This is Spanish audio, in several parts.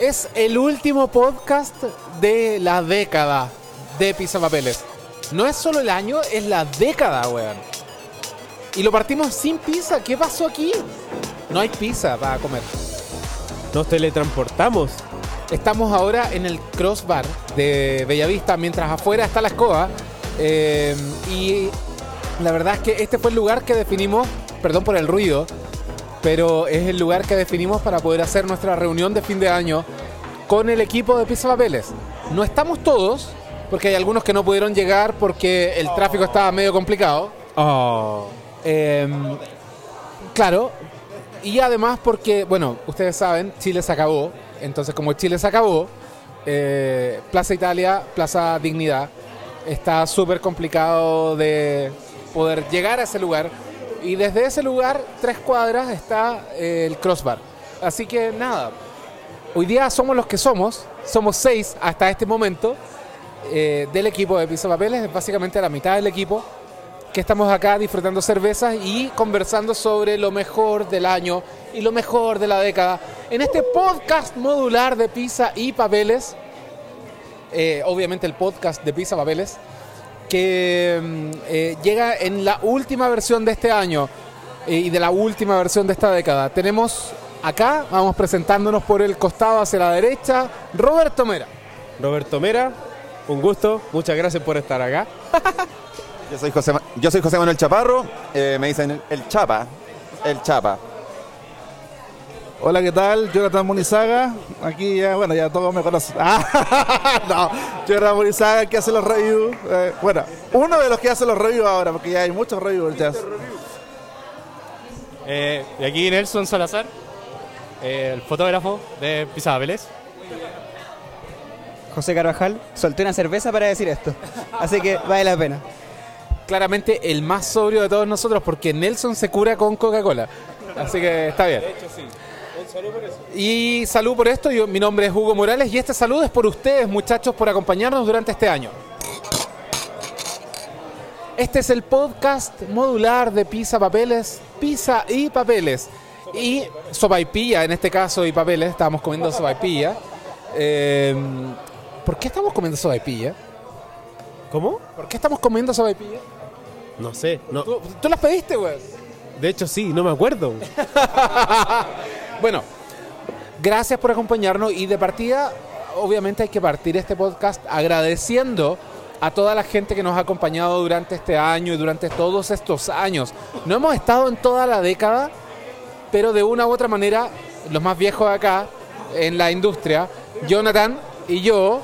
Es el último podcast de la década de Pizza Papeles. No es solo el año, es la década, weón. Y lo partimos sin pizza. ¿Qué pasó aquí? No hay pizza para comer. Nos teletransportamos. Estamos ahora en el crossbar de Bellavista, mientras afuera está la escoba. Eh, y la verdad es que este fue el lugar que definimos, perdón por el ruido, pero es el lugar que definimos para poder hacer nuestra reunión de fin de año con el equipo de Pizza Papeles. No estamos todos, porque hay algunos que no pudieron llegar porque el tráfico estaba medio complicado. Oh. Eh, claro, y además porque, bueno, ustedes saben, Chile se acabó. Entonces, como Chile se acabó, eh, Plaza Italia, Plaza Dignidad, está súper complicado de poder llegar a ese lugar. Y desde ese lugar, tres cuadras, está eh, el crossbar. Así que nada, hoy día somos los que somos, somos seis hasta este momento eh, del equipo de Piso Papeles, es básicamente la mitad del equipo que estamos acá disfrutando cervezas y conversando sobre lo mejor del año y lo mejor de la década en este podcast modular de Pizza y Papeles. Eh, obviamente el podcast de Pizza Papeles que mm, eh, llega en la última versión de este año y de la última versión de esta década. Tenemos acá, vamos presentándonos por el costado hacia la derecha, Roberto Mera. Roberto Mera, un gusto. Muchas gracias por estar acá. Yo soy José, yo soy José Manuel Chaparro, eh, me dicen el, el Chapa, el Chapa. Hola, ¿qué tal? Jonathan Munizaga. Aquí ya, bueno, ya todos me conocen. Ah, no, Jonathan Munizaga que hace los reviews. Eh, bueno, uno de los que hace los reviews ahora, porque ya hay muchos reviews ya. Eh, y aquí Nelson Salazar, el fotógrafo de Pizza Papeles. José Carvajal, solté una cerveza para decir esto. Así que vale la pena. Claramente el más sobrio de todos nosotros porque Nelson se cura con Coca-Cola. Así que está bien. Y salud por esto. Yo, mi nombre es Hugo Morales y este saludo es por ustedes, muchachos, por acompañarnos durante este año. Este es el podcast modular de Pizza Papeles, Pizza y Papeles. Y sopaipilla, en este caso, y papeles. Estábamos comiendo sopaipilla. Eh, ¿Por qué estamos comiendo sopaipilla? ¿Cómo? ¿Por qué estamos comiendo sopaipilla? No sé. No. ¿Tú, tú las pediste, güey? De hecho, sí, no me acuerdo. Bueno, gracias por acompañarnos y de partida, obviamente hay que partir este podcast agradeciendo a toda la gente que nos ha acompañado durante este año y durante todos estos años. No hemos estado en toda la década, pero de una u otra manera, los más viejos de acá, en la industria, Jonathan y yo,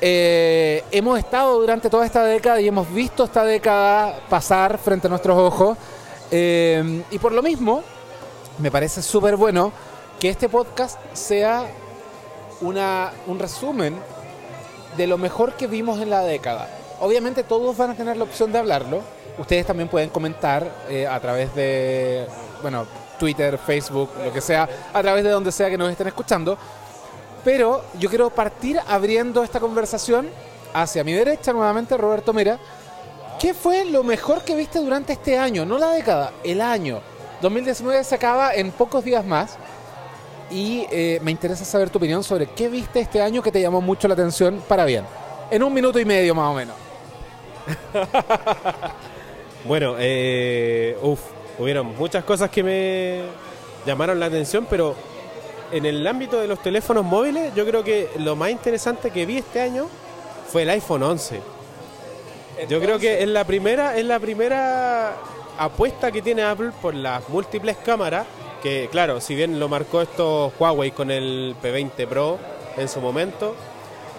eh, hemos estado durante toda esta década y hemos visto esta década pasar frente a nuestros ojos. Eh, y por lo mismo, me parece súper bueno que este podcast sea una, un resumen de lo mejor que vimos en la década. Obviamente todos van a tener la opción de hablarlo. Ustedes también pueden comentar eh, a través de, bueno, Twitter, Facebook, lo que sea, a través de donde sea que nos estén escuchando. Pero yo quiero partir abriendo esta conversación hacia mi derecha nuevamente, Roberto Mera. ¿Qué fue lo mejor que viste durante este año? No la década, el año. 2019 se acaba en pocos días más. Y eh, me interesa saber tu opinión sobre qué viste este año que te llamó mucho la atención para bien. En un minuto y medio más o menos. Bueno, eh, uf, hubieron muchas cosas que me llamaron la atención, pero en el ámbito de los teléfonos móviles, yo creo que lo más interesante que vi este año fue el iPhone 11. Yo creo que es la primera, es la primera apuesta que tiene Apple por las múltiples cámaras, que claro, si bien lo marcó esto Huawei con el P20 Pro en su momento,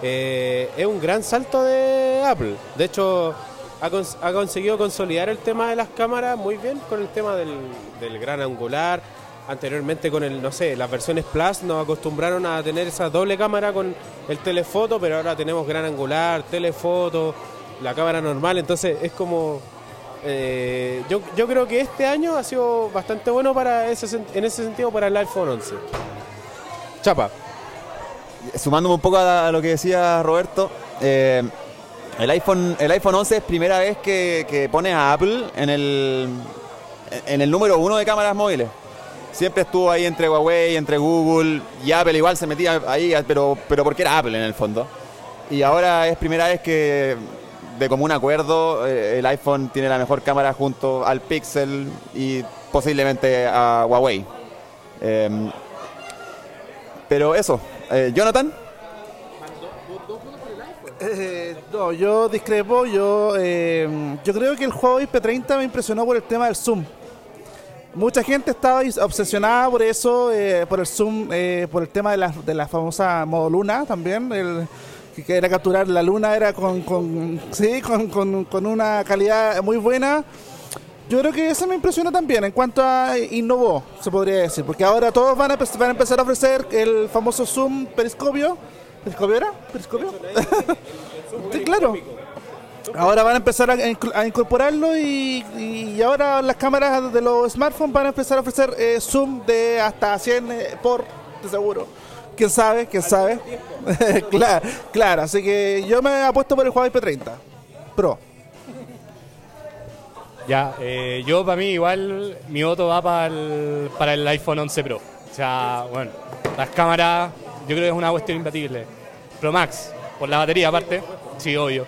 eh, es un gran salto de Apple. De hecho, ha, cons- ha conseguido consolidar el tema de las cámaras muy bien con el tema del, del gran angular. Anteriormente con el, no sé, las versiones Plus nos acostumbraron a tener esa doble cámara con el telefoto, pero ahora tenemos gran angular, telefoto, la cámara normal, entonces es como... eh, yo, yo creo que este año ha sido bastante bueno para ese, en ese sentido para el iPhone 11. Chapa. Sumándome un poco a lo que decía Roberto, eh, el, iPhone, el iPhone 11 es primera vez que, que pone a Apple en el, en el número uno de cámaras móviles. siempre estuvo ahí entre Huawei, entre Google y Apple igual se metía ahí, pero, pero porque era Apple en el fondo. Y ahora es primera vez que de común acuerdo eh, el iPhone tiene la mejor cámara junto al Pixel y posiblemente a Huawei. Em, pero eso, eh, Jonathan. Eh, no, yo discrepo. Yo, eh, yo creo que el Huawei P30 me impresionó por el tema del zoom. Mucha gente estaba obsesionada por eso, eh, por el zoom, eh, por el tema de la, de la famosa modo luna también. Que- era capturar la luna, era con, sí, con, con- una calidad muy buena. Yo creo que eso me impresionó también en cuanto a innovó, se podría decir, porque ahora todos van a, van a empezar a ofrecer el famoso zoom periscopio. ¿Periscopio era? ¿Periscopio? sí, claro. Ahora van a empezar a incorporarlo y, y ahora las cámaras de los smartphones van a empezar a ofrecer eh, zoom de hasta 100 eh, por, de seguro. ¿Quién sabe? ¿Quién sabe? claro, claro, así que yo me apuesto por el Huawei P30 Pro. Ya, eh, yo para mí igual mi voto va para el, para el iPhone 11 Pro. O sea, bueno, las cámaras yo creo que es una cuestión imbatible. Pro Max, por la batería aparte, sí, obvio.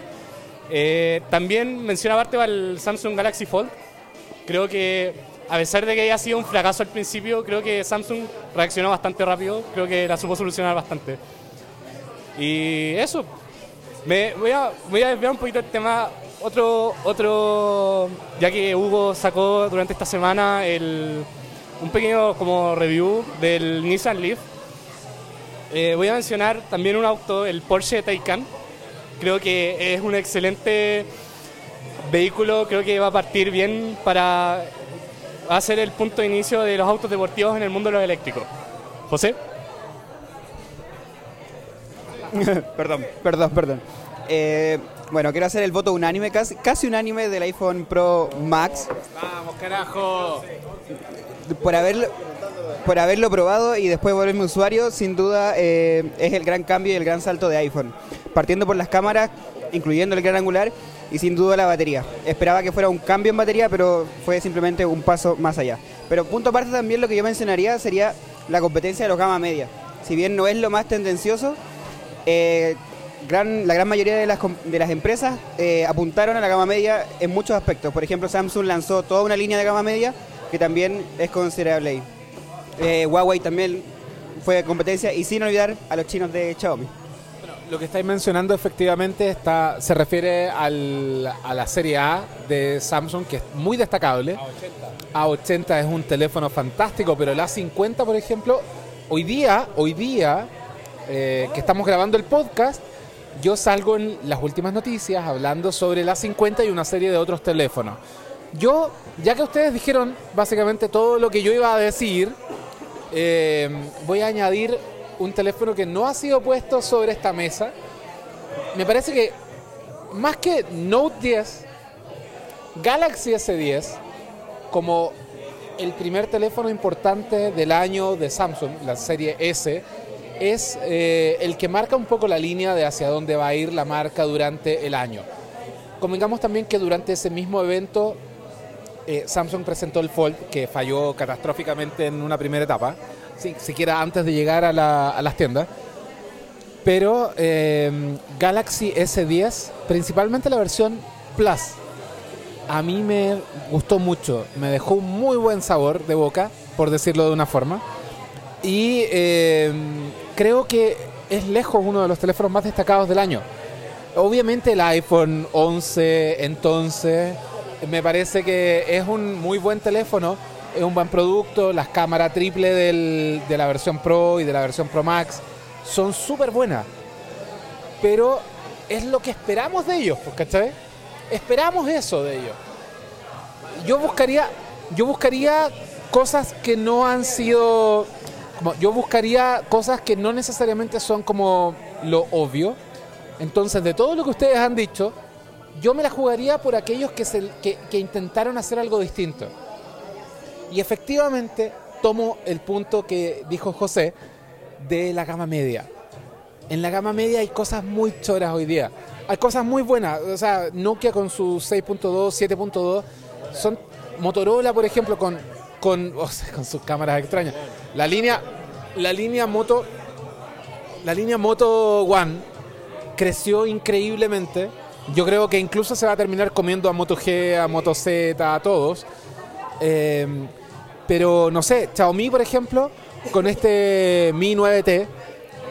Eh, también menciona aparte el Samsung Galaxy Fold. Creo que a pesar de que haya sido un fracaso al principio, creo que Samsung reaccionó bastante rápido, creo que la supo solucionar bastante. Y eso, me voy a, voy a desviar un poquito el tema. Otro, otro, ya que Hugo sacó durante esta semana el, un pequeño como review del Nissan Leaf. Eh, voy a mencionar también un auto, el Porsche Taycan. Creo que es un excelente vehículo, creo que va a partir bien para ser el punto de inicio de los autos deportivos en el mundo de los eléctricos. José. perdón, perdón, perdón. Eh, bueno, quiero hacer el voto unánime, casi, casi unánime del iPhone Pro Max. Vamos, carajo. Por haberlo, por haberlo probado y después volverme usuario, sin duda eh, es el gran cambio y el gran salto de iPhone. Partiendo por las cámaras, incluyendo el gran angular y sin duda la batería. Esperaba que fuera un cambio en batería, pero fue simplemente un paso más allá. Pero punto aparte también lo que yo mencionaría sería la competencia de los gama media. Si bien no es lo más tendencioso, eh, la gran mayoría de las, de las empresas eh, apuntaron a la gama media en muchos aspectos. Por ejemplo, Samsung lanzó toda una línea de gama media que también es considerable ahí. Eh, Huawei también fue competencia y sin olvidar a los chinos de Xiaomi. Lo que estáis mencionando efectivamente está, se refiere al- a la serie A de Samsung, que es muy destacable. A80. A80 es un teléfono fantástico, pero el A50, por ejemplo, hoy día, hoy día, eh, que estamos grabando el podcast, yo salgo en las últimas noticias hablando sobre el A50 y una serie de otros teléfonos. Yo, ya que ustedes dijeron básicamente todo lo que yo iba a decir, eh, voy a añadir un teléfono que no ha sido puesto sobre esta mesa. Me parece que más que Note 10, Galaxy S10, como el primer teléfono importante del año de Samsung, la serie S, es eh, el que marca un poco la línea de hacia dónde va a ir la marca durante el año. Convengamos también que durante ese mismo evento eh, Samsung presentó el Fold, que falló catastróficamente en una primera etapa, si, siquiera antes de llegar a, la- a las tiendas. Pero eh, Galaxy S10, principalmente la versión Plus, a mí me gustó mucho, me dejó un muy buen sabor de boca, por decirlo de una forma. Y eh, creo que es lejos uno de los teléfonos más destacados del año. Obviamente el iPhone 11 entonces me parece que es un muy buen teléfono, es un buen producto, las cámaras triple del- de la versión Pro y de la versión Pro Max son súper buenas, pero es lo que esperamos de ellos, pues, ¿cachai? Esperamos eso de ellos. Yo buscaría, yo buscaría cosas que no han sido, como, yo buscaría cosas que no necesariamente son como lo obvio. Entonces, de todo lo que ustedes han dicho, yo me la jugaría por aquellos que, se, que, intentaron hacer algo distinto. Y efectivamente tomo el punto que dijo José de la gama media. En la gama media hay cosas muy choras hoy día. Hay cosas muy buenas. O sea, Nokia con su 6.2, 7.2. Son Motorola, por ejemplo, con con, con sus cámaras extrañas. La línea, la línea Moto, la línea Moto One creció increíblemente. Yo creo que incluso se va a terminar comiendo a Moto G, a Moto Z, a todos. Eh, pero no sé, Xiaomi, por ejemplo, con este Mi 9T,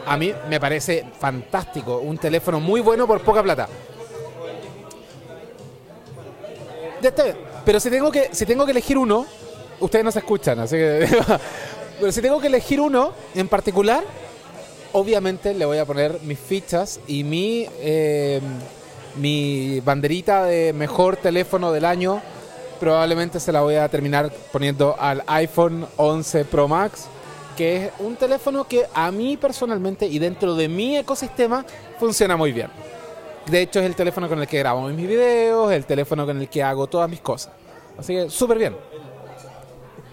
a mí me parece fantástico. Un teléfono muy bueno por poca plata. Pero si tengo que, si tengo que elegir uno, ustedes no se escuchan, así que. pero si tengo que elegir uno en particular, obviamente le voy a poner mis fichas y mi, eh, mi banderita de mejor teléfono del año. Probablemente se la voy a terminar poniendo al iPhone 11 Pro Max, que es un teléfono que a mí personalmente y dentro de mi ecosistema funciona muy bien. De hecho, es el teléfono con el que grabo mis videos, el teléfono con el que hago todas mis cosas. Así que súper bien.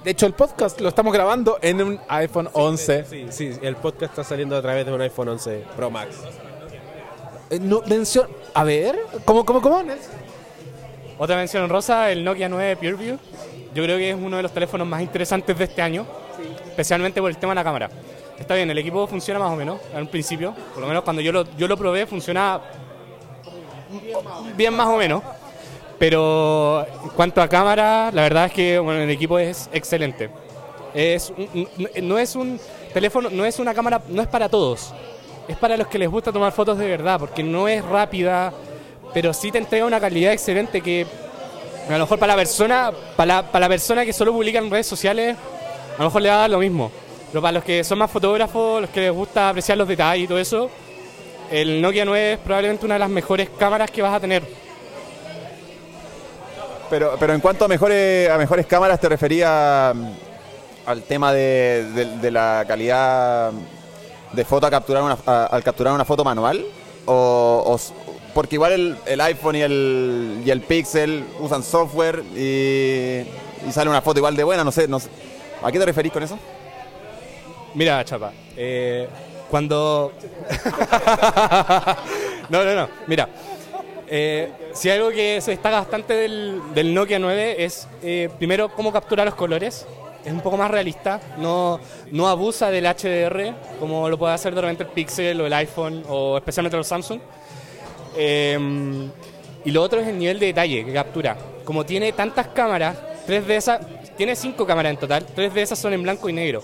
De hecho, el podcast lo estamos grabando en un iPhone 11. Sí, sí, el podcast está saliendo a través de un iPhone 11 Pro Max. Eh, no, mencio- A ver, ¿cómo, cómo, cómo? Otra mención rosa, el Nokia 9 PureView. Yo creo que es uno de los teléfonos más interesantes de este año, especialmente por el tema de la cámara. Está bien, el equipo funciona más o menos, en un principio. Por lo menos cuando yo lo, yo lo probé, funciona bien más o menos. Pero en cuanto a cámara, la verdad es que bueno, el equipo es excelente. Es un- no es un teléfono, no es una cámara, no es para todos. Es para los que les gusta tomar fotos de verdad, porque no es rápida, pero sí te entrega una calidad excelente que a lo mejor para la persona, para la, para la persona que solo publica en redes sociales, a lo mejor le va a dar lo mismo. Pero para los que son más fotógrafos, los que les gusta apreciar los detalles y todo eso, el Nokia 9 es probablemente una de las mejores cámaras que vas a tener. Pero, pero en cuanto a mejores, a mejores cámaras, ¿te refería mm, al tema de, de- de la calidad de foto a capturar una, a- al capturar una foto manual? O, o porque igual el, el iPhone y el, y el Pixel usan software y, y sale una foto igual de buena, no sé, no sé. ¿A qué te referís con eso? Mira, Chapa, eh, cuando... no, no, no, mira. eh, si algo que se destaca bastante del, del Nokia 9 es, eh, primero, cómo captura los colores. Es un poco más realista, no, no abusa del HDR como lo puede hacer de repente el Pixel o el iPhone o especialmente los Samsung. Eh, y lo otro es el nivel de detalle que captura. Como tiene tantas cámaras, tres de esas, tiene cinco cámaras en total, tres de esas son en blanco y negro.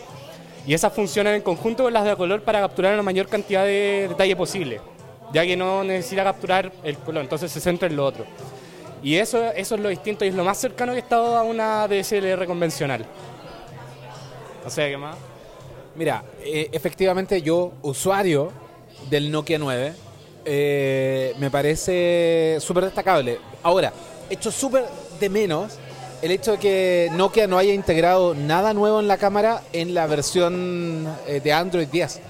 Y esas funcionan en conjunto con las de color para capturar la mayor cantidad de detalle posible, ya que no necesita capturar el color, entonces se centra en lo otro. Y eso, eso es lo distinto y es lo más cercano que he estado a una DSLR convencional. O sea, ¿qué más? Mira, eh, efectivamente yo, usuario del Nokia 9, eh, me parece súper destacable. Ahora, echo súper de menos el hecho de que Nokia no haya integrado nada nuevo en la cámara en la versión eh, de Android 10.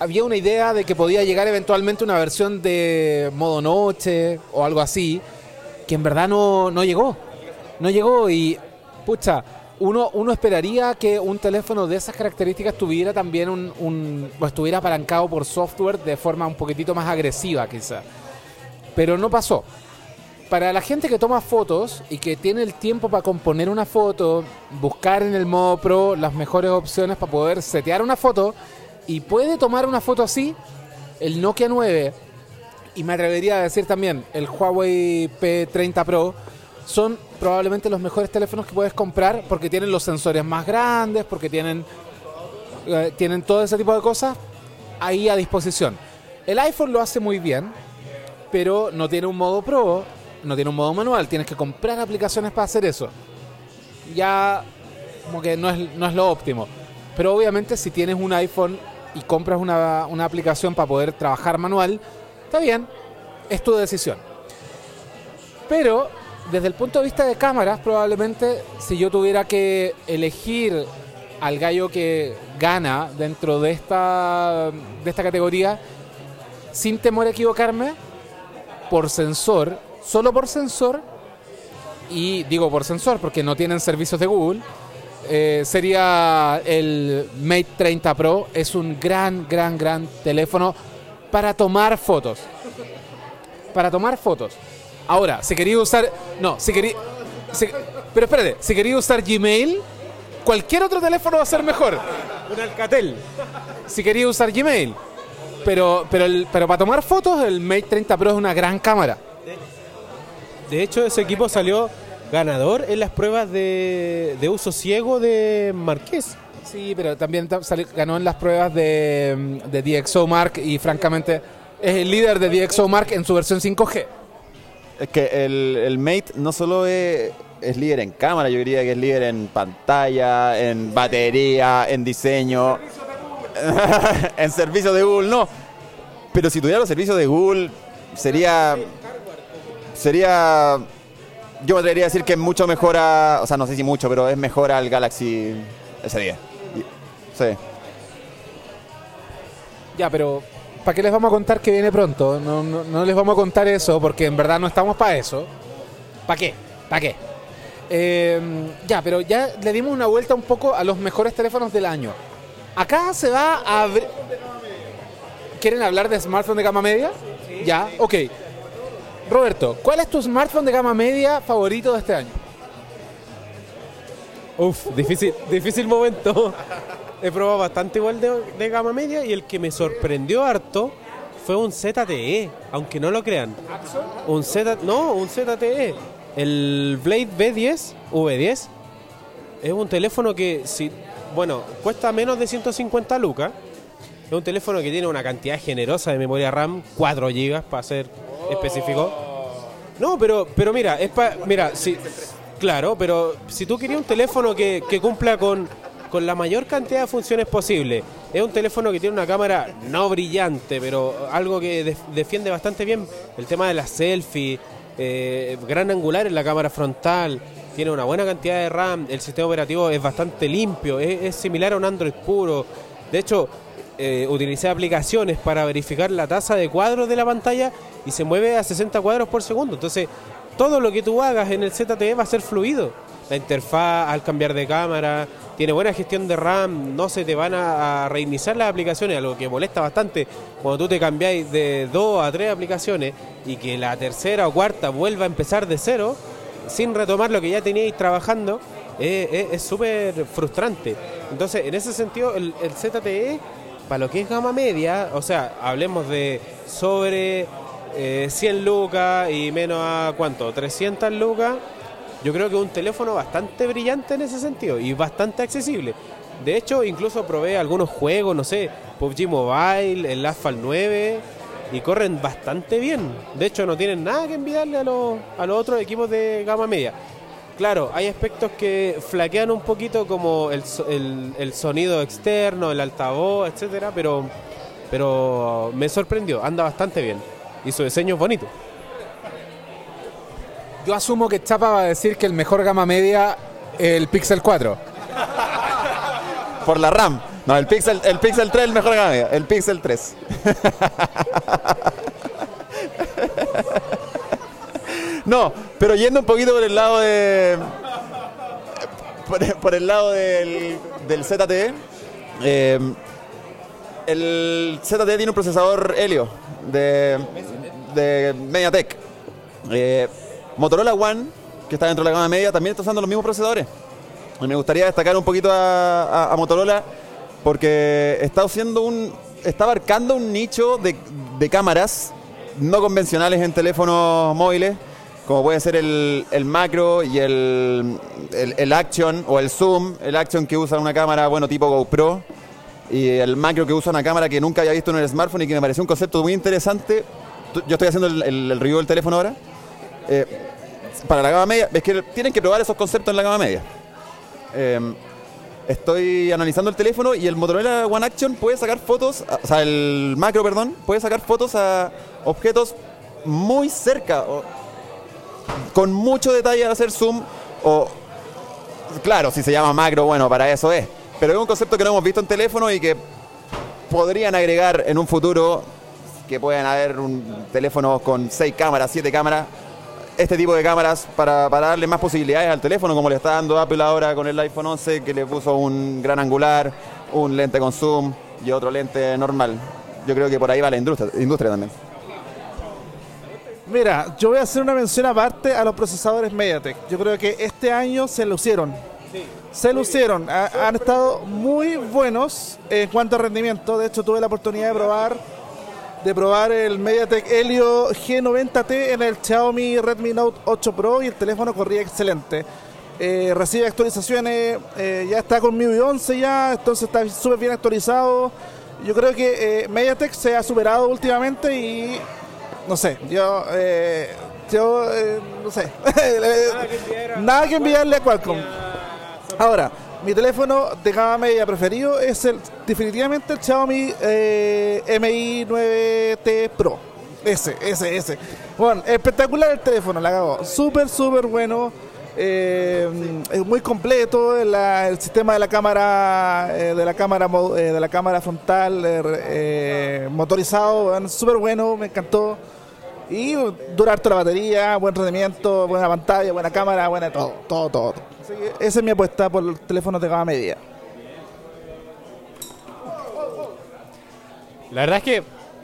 Había una idea de que podía llegar eventualmente una versión de modo noche o algo así, que en verdad no, no llegó. No llegó y, pucha, uno, uno esperaría que un teléfono de esas características tuviera también un, un- o estuviera apalancado por software de forma un poquitito más agresiva quizá. Pero no pasó. Para la gente que toma fotos y que tiene el tiempo para componer una foto, buscar en el modo Pro las mejores opciones para poder setear una foto y puede tomar una foto así, el Nokia 9 y me atrevería a decir también el Huawei P30 Pro son probablemente los mejores teléfonos que puedes comprar porque tienen los sensores más grandes, porque tienen, eh, tienen todo ese tipo de cosas ahí a disposición. El iPhone lo hace muy bien, pero no tiene un modo Pro, no tiene un modo manual, tienes que comprar aplicaciones para hacer eso. Ya como que no es, no es lo óptimo. Pero obviamente si tienes un iPhone y compras una, una aplicación para poder trabajar manual, está bien, es tu decisión. Pero desde el punto de vista de cámaras, probablemente si yo tuviera que elegir al gallo que gana dentro de esta, de esta categoría, sin temor a equivocarme, por sensor, solo por sensor, y digo por sensor porque no tienen servicios de Google, eh, sería el Mate 30 Pro. Es un gran, gran, gran teléfono para tomar fotos. Para tomar fotos. Ahora, si quería usar... No, si quería... si- pero espérate, si quería usar Gmail, cualquier otro teléfono va a ser mejor. Un Alcatel. Si quería usar Gmail. Pero, pero, el- pero para tomar fotos, el Mate 30 Pro es una gran cámara. De hecho, ese equipo salió ganador en las pruebas de, de uso ciego de Marqués. Sí, pero también ta- salió- ganó en las pruebas de, de DxO Mark y francamente es el líder de DxO Mark en su versión 5G. Es que el, el Mate no solo es, es líder en cámara, yo diría que es líder en pantalla, en batería, en diseño, en servicios de Google, no. Pero si tuviera los servicios de Google, sería. Sería. Yo me atrevería a decir que es mucho mejor a. O sea, no sé si mucho, pero es mejor al Galaxy S10. Y- Sí. Ya, pero ¿para qué les vamos a contar que viene pronto? No, no, no les vamos a contar eso porque en verdad no estamos para eso. ¿Para qué? ¿Para qué? Eh, ya, pero ya le dimos una vuelta un poco a los mejores teléfonos del año. Acá se va a abrir... ¿Quieren hablar de smartphone de gama media? Ya, ok. Roberto, ¿cuál es tu smartphone de gama media favorito de este año? Uf, difícil, difícil momento. He probado bastante igual de, gama media y el que me sorprendió harto fue un ZTE, aunque no lo crean. Un Z, no, un ZTE. El Blade B10, V10, es un teléfono que, si, bueno, cuesta menos de 150 lucas. Es un teléfono que tiene una cantidad generosa de memoria RAM, 4 GB para ser específico. No, pero, pero mira, es pa- mira, si, claro, pero si tú querías un teléfono que, que cumpla con, con la mayor cantidad de funciones posible, es un teléfono que tiene una cámara no brillante, pero algo que def- defiende bastante bien el tema de las selfies, eh, gran angular en la cámara frontal, tiene una buena cantidad de RAM, el sistema operativo es bastante limpio, es, es similar a un Android puro. De hecho, eh, utilicé aplicaciones para verificar la tasa de cuadros de la pantalla y se mueve a 60 cuadros por segundo. Entonces, todo lo que tú hagas en el ZTE va a ser fluido. La interfaz al cambiar de cámara, tiene buena gestión de RAM, no se te van a, reiniciar las aplicaciones, algo que molesta bastante cuando tú te cambiáis de dos a tres aplicaciones y que la tercera o cuarta vuelva a empezar de cero sin retomar lo que ya teníais trabajando, eh, eh, es súper frustrante. Entonces, en ese sentido, el, el ZTE, para lo que es gama media, o sea, hablemos de sobre eh, 100 lucas y menos a cuánto, 300 lucas, yo creo que es un teléfono bastante brillante en ese sentido y bastante accesible. De hecho, incluso probé algunos juegos, no sé, PUBG Mobile, el Asphalt 9, y corren bastante bien. De hecho, no tienen nada que envidiarle a los, a los otros equipos de gama media. Claro, hay aspectos que flaquean un poquito como el, el- el sonido externo, el altavoz, etcétera, pero, pero me sorprendió, anda bastante bien. Y su diseño es bonito. Yo asumo que Chapa va a decir que el mejor gama media es el Pixel 4. Por la RAM. No, el Pixel, el Pixel 3 es el mejor gama media. El Pixel 3. No, pero yendo un poquito por el lado de. Por, por el lado del, del ZTE. eh, el ZTE tiene un procesador Helio de, de MediaTek. Eh, Motorola One, que está dentro de la gama media, también está usando los mismos procesadores. Y me gustaría destacar un poquito a, Motorola porque está haciendo un. está abarcando un nicho de, cámaras no convencionales en teléfonos móviles, como puede ser el, macro y el, el, action o el zoom, el action que usa una cámara, bueno, tipo GoPro, y el macro que usa una cámara que nunca había visto en el smartphone y que me pareció un concepto muy interesante. Yo estoy haciendo el review del teléfono ahora. Eh, para la gama media, es que tienen que probar esos conceptos en la gama media. Eh, estoy analizando el teléfono y el Motorola One Action puede sacar fotos, o sea, el macro, perdón, puede sacar fotos a objetos muy cerca, o- con mucho detalle al hacer zoom, o claro, si se llama macro, bueno, para eso es. Pero es un concepto que no hemos visto en teléfono y que podrían agregar en un futuro que puedan haber un teléfonos con seis cámaras, siete cámaras, este tipo de cámaras para, para darle más posibilidades al teléfono, como le está dando Apple ahora con el iPhone 11, que le puso un gran angular, un lente con zoom y otro lente normal. Yo creo que por ahí va la industria, industria también. Mira, yo voy a hacer una mención aparte a los procesadores MediaTek. Yo creo que este año se lucieron. se lucieron. Ha- han estado muy buenos en cuanto a rendimiento. De hecho, tuve la oportunidad de probar de probar el MediaTek Helio G90T en el Xiaomi Redmi Note 8 Pro y el teléfono corría excelente. Eh, recibe actualizaciones, eh, ya está con MIUI 11 ya, entonces está súper bien actualizado. Yo creo que eh, MediaTek se ha superado últimamente y no sé, yo, eh, yo eh, no sé, nada que enviarle a Qualcomm. Ahora, mi teléfono de gama media preferido es el definitivamente el Xiaomi eh, Mi 9T Pro. Ese, ese, ese. Bueno, espectacular el teléfono, la cagó. Súper, súper bueno. Eh, es muy completo el sistema de la cámara eh, de la cámara de la cámara frontal motorizado súper bueno me encantó y dura harto la batería buen rendimiento buena pantalla buena cámara buena todo todo todo Así esa es mi apuesta por teléfonos de gama media La verdad es que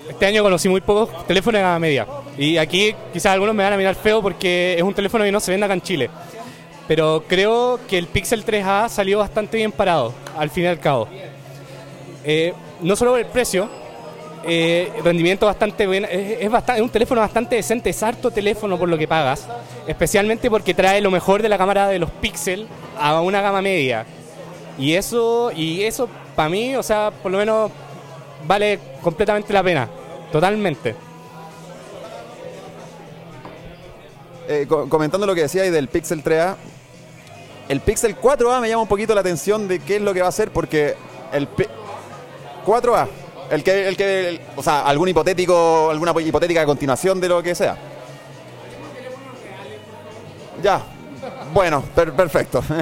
este año conocí muy pocos teléfonos de gama media. Y aquí quizás algunos me van a mirar feo porque es un teléfono que no se vende acá en Chile. Pero creo que el Pixel 3A salió bastante bien parado, al fin y al cabo. Eh, no solo por el precio, eh, rendimiento bastante bueno, es, bastante, es un teléfono bastante decente, es harto teléfono por lo que pagas, especialmente porque trae lo mejor de la cámara de los Pixel a una gama media. Y eso, y eso para mí, o sea, por lo menos vale completamente la pena, totalmente. Eh, co- comentando lo que decía ahí del Pixel 3A, el Pixel 4A me llama un poquito la atención de qué es lo que va a hacer, porque el Pi- 4A, el que, el que, el- o sea, algún hipotético, alguna hipotética continuación de lo que sea. Ya, bueno, per- perfecto.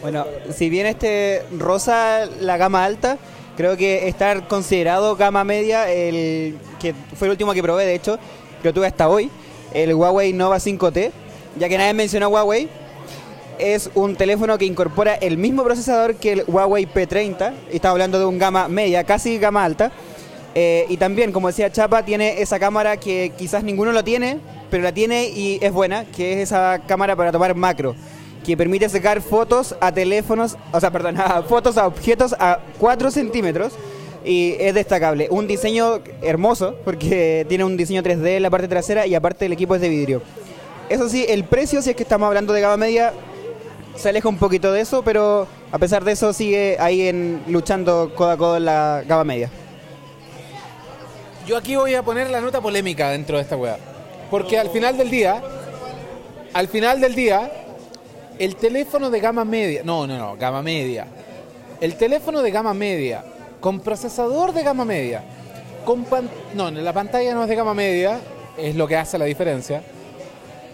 Bueno, si bien este rosa la gama alta, creo que estar considerado gama media, el que fue el último que probé, de hecho, que tuve hasta hoy, el Huawei Nova 5T, ya que nadie mencionó Huawei, es un teléfono que incorpora el mismo procesador que el Huawei P30, y estamos hablando de un gama media, casi gama alta, eh, y también, como decía Chapa, tiene esa cámara que quizás ninguno lo tiene, pero la tiene y es buena, que es esa cámara para tomar macro, que permite sacar fotos a teléfonos, o sea, perdón, fotos a objetos a 4 centímetros y es destacable. Un diseño hermoso, porque tiene un diseño 3D en la parte trasera y aparte el equipo es de vidrio. Eso sí, el precio, si es que estamos hablando de gama media, se aleja un poquito de eso, pero a pesar de eso sigue ahí en, luchando codo a codo en la gama media. Yo aquí voy a poner la nota polémica dentro de esta weá. Porque al final del día, al final del día, el teléfono de gama media, no, no, no, gama media. El teléfono de gama media, con procesador de gama media, con pan- no, la pantalla no es de gama media, es lo que hace la diferencia.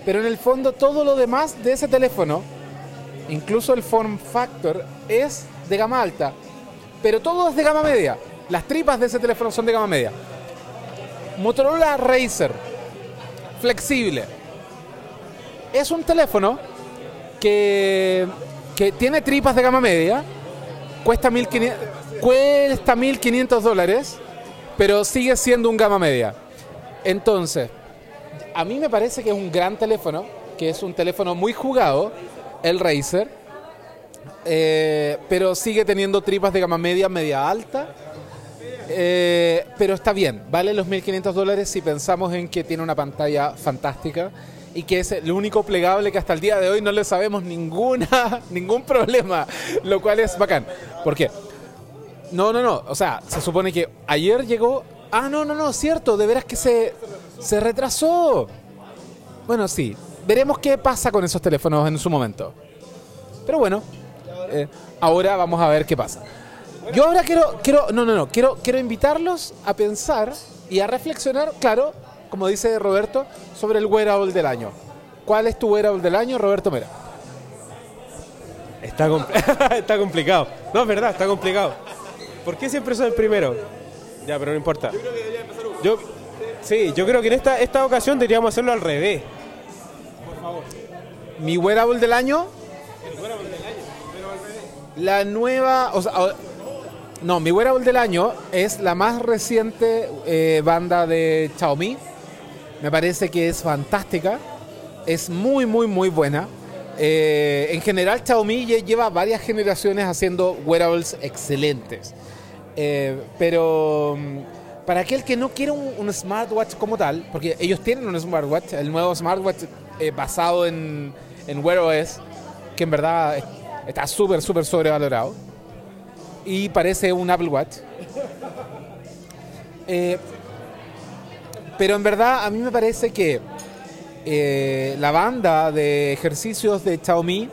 Pero en el fondo todo lo demás de ese teléfono, incluso el form factor, es de gama alta. Pero todo es de gama media. Las tripas de ese teléfono son de gama media. Motorola Racer, flexible. Es un teléfono que, que tiene tripas de gama media, cuesta 1500, cuesta 1500 dólares, pero sigue siendo un gama media. Entonces, a mí me parece que es un gran teléfono, que es un teléfono muy jugado, el Racer, eh, pero sigue teniendo tripas de gama media, media alta. Eh, pero está bien, vale los 1.500 dólares si pensamos en que tiene una pantalla fantástica y que es el único plegable que hasta el día de hoy no le sabemos ninguna, ningún problema, lo cual es bacán. ¿Por qué? No, no, no, o sea, se supone que ayer llegó... Ah, no, no, no, cierto, de veras que se, se retrasó. Bueno, sí, veremos qué pasa con esos teléfonos en su momento. Pero bueno, eh, ahora vamos a ver qué pasa. Yo ahora quiero, quiero, no, no, no, quiero, quiero invitarlos a pensar y a reflexionar, claro, como dice Roberto, sobre el wearable del año. ¿Cuál es tu wearable del año, Roberto Mera? Está, com- está complicado. No, es verdad, está complicado. ¿Por qué siempre soy el primero? Ya, pero no importa. Yo sí, yo creo que en esta, esta ocasión deberíamos hacerlo al revés. Mi wearable del año. La nueva, o sea, o- no, mi wearable del año es la más reciente eh, banda de Xiaomi. Me parece que es fantástica, es muy, muy, muy buena. Eh, en general, Xiaomi lleva varias generaciones haciendo wearables excelentes. Eh, pero mm, para aquel que no quiere un, un smartwatch como tal, porque ellos tienen un smartwatch, el nuevo smartwatch eh, basado en, en Wear OS, que en verdad es- está súper, súper sobrevalorado. Y parece un Apple Watch. Eh, pero en verdad a mí me parece que eh, la banda de ejercicios de Xiaomi.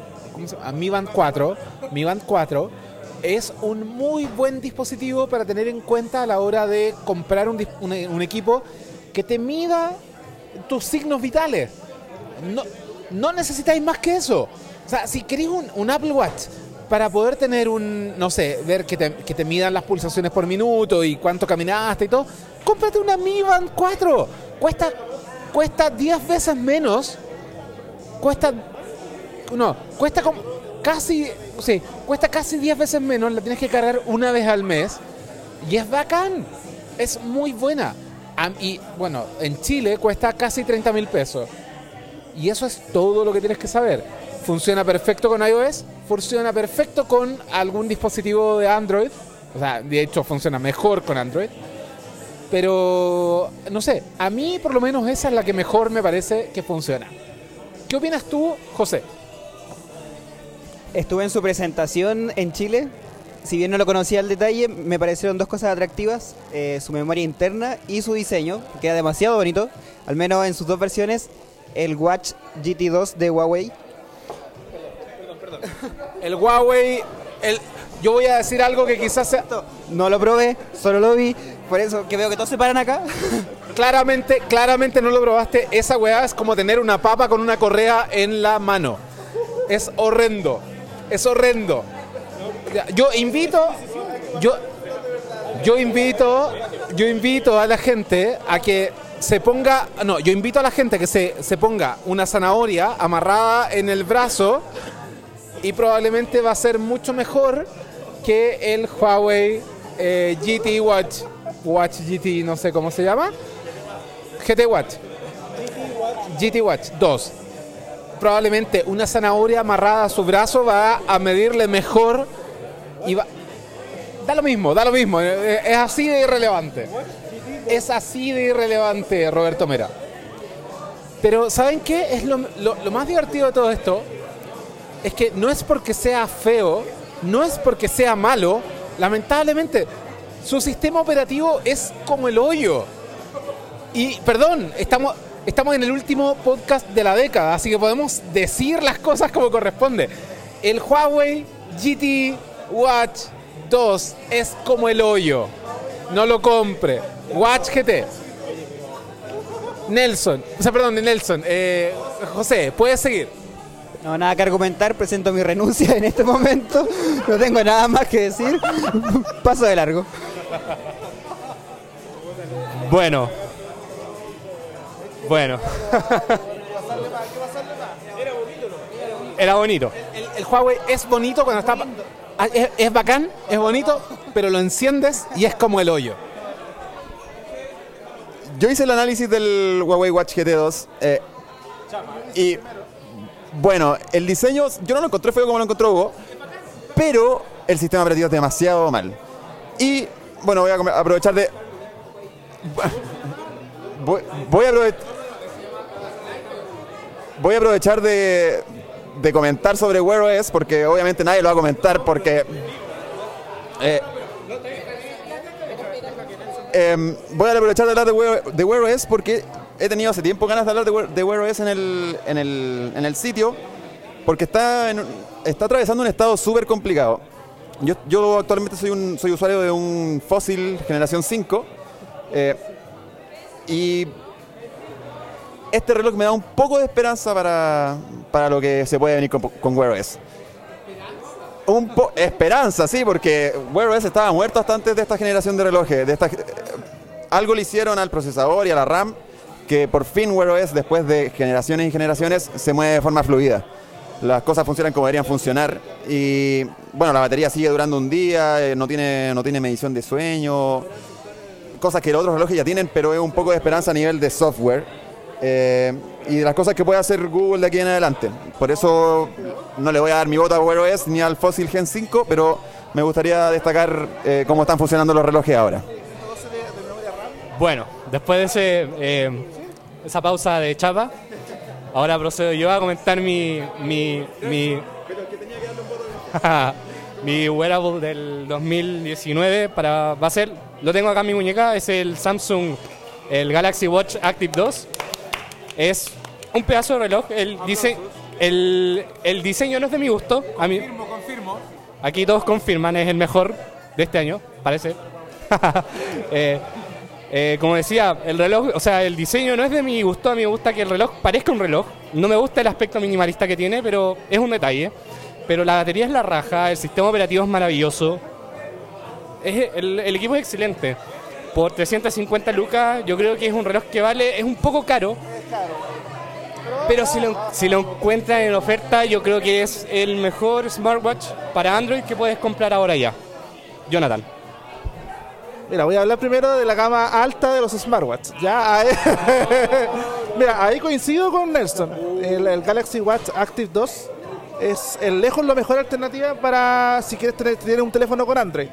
Mi Band 4, Mi Band 4, es un muy buen dispositivo para tener en cuenta a la hora de comprar un, un- un equipo que te mida tus signos vitales. No, no necesitáis más que eso. O sea, si queréis un, un Apple Watch para poder tener un, no sé, ver que te, que te midan las pulsaciones por minuto y cuánto caminaste y todo, cómprate una Mi Band 4. Cuesta, cuesta 10 veces menos. Cuesta, no, cuesta como casi, sí, cuesta casi 10 veces menos. La tienes que cargar una vez al mes. Y es bacán. Es muy buena. Y bueno, en Chile cuesta casi 30 mil pesos. Y eso es todo lo que tienes que saber. Funciona perfecto con iOS, funciona perfecto con algún dispositivo de Android. O sea, de hecho funciona mejor con Android. Pero, no sé, a mí por lo menos esa es la que mejor me parece que funciona. ¿Qué opinas tú, José? Estuve en su presentación en Chile. Si bien no lo conocía al detalle, me parecieron dos cosas atractivas. eh, su memoria interna y su diseño, que queda demasiado bonito. Al menos en sus dos versiones. El Watch GT2 de Huawei. El Huawei, el, yo voy a decir algo que quizás sea... No lo probé, solo lo vi. Por eso que veo que todos se paran acá. Claramente, claramente no lo probaste. Esa weá es como tener una papa con una correa en la mano. Es horrendo. Es horrendo. Yo invito. Yo, yo invito. Yo invito a la gente a que se ponga. No, yo invito a la gente que se, se ponga una zanahoria amarrada en el brazo. Y probablemente va a ser mucho mejor que el Huawei eh, GT Watch. Watch GT, no sé cómo se llama. GT Watch. GT Watch 2. Probablemente una zanahoria amarrada a su brazo va a medirle mejor y va... Da lo mismo, da lo mismo. eh, Es así de irrelevante. Es así de irrelevante, Roberto Mera. Pero ¿saben qué? Es lo, lo- más divertido de todo esto. Es que no es porque sea feo, no es porque sea malo. Lamentablemente, su sistema operativo es como el hoyo. Y perdón, estamos, estamos en el último podcast de la década, así que podemos decir las cosas como corresponde. El Huawei GT Watch 2 es como el hoyo. No lo compre. Watch GT. Nelson, o sea, perdón, Nelson. eh, José, puedes seguir. No, nada que argumentar, presento mi renuncia en este momento. No tengo nada más que decir. Paso de largo. Bueno. Bueno. Era bonito. El, el Huawei es bonito cuando está. ah, Es, es bacán, es bonito, pero lo enciendes y es como el hoyo. Yo hice el análisis del Huawei Watch GT2 eh, y bueno, el diseño yo no lo encontré feo como lo encontró Hugo, pero el sistema operativo es demasiado mal. Y bueno, voy a aprovechar de voy, a aprovechar voy a aprovechar de, de comentar sobre Wear OS porque obviamente nadie lo va a comentar porque eh, Em, voy a aprovechar de hablar de Wear, OS porque he tenido hace tiempo ganas de hablar de Wear, OS en el, en, el, en el sitio porque está, en está atravesando un estado súper complicado. Yo, yo actualmente soy, un, soy usuario de un Fossil generación 5 eh, y este reloj me da un poco de esperanza para, para lo que se puede venir con, con Wear OS. Un po esperanza, sí, porque Wear OS estaba muerto hasta antes de esta generación de relojes. De esta, algo le hicieron al procesador y a la RAM que por fin Wear OS, después de generaciones y generaciones, se mueve de forma fluida. Las cosas funcionan como deberían funcionar y bueno, la batería sigue durando un día, eh, no tiene, no tiene medición de sueño, cosas que los otros relojes ya tienen, pero es un poco de esperanza a nivel de software. Eh, y las cosas que puede hacer Google de aquí en adelante. Por eso no le voy a dar mi voto a Wear OS ni al Fossil Gen 5, pero me gustaría destacar eh, cómo están funcionando los relojes ahora. Bueno, después de ese, eh, esa pausa de chapa, ahora procedo yo a comentar mi, mi, mi, mi wearable del 2019 para, va a ser, lo tengo acá en mi muñeca, es el Samsung, el Galaxy Watch Active 2. Es un pedazo de reloj, el, dice, el, el diseño no es de mi gusto, a mí, aquí todos confirman, es el mejor de este año, parece. Eh, eh, como decía, el reloj, o sea, el diseño no es de mi gusto, a mí me gusta que el reloj parezca un reloj. No me gusta el aspecto minimalista que tiene, pero es un detalle. Pero la batería es la raja, el sistema operativo es maravilloso. Es, el, el equipo es excelente. Por 350 lucas, yo creo que es un reloj que vale, es un poco caro. Pero si lo, si lo encuentran en oferta, yo creo que es el mejor smartwatch para Android que puedes comprar ahora ya. Jonathan. Mira, voy a hablar primero de la gama alta de los smartwatches. Ya, Mira, ahí coincido con Nelson. El, Galaxy Watch Active 2 es el lejos la mejor alternativa para si quieres tener un teléfono con Android.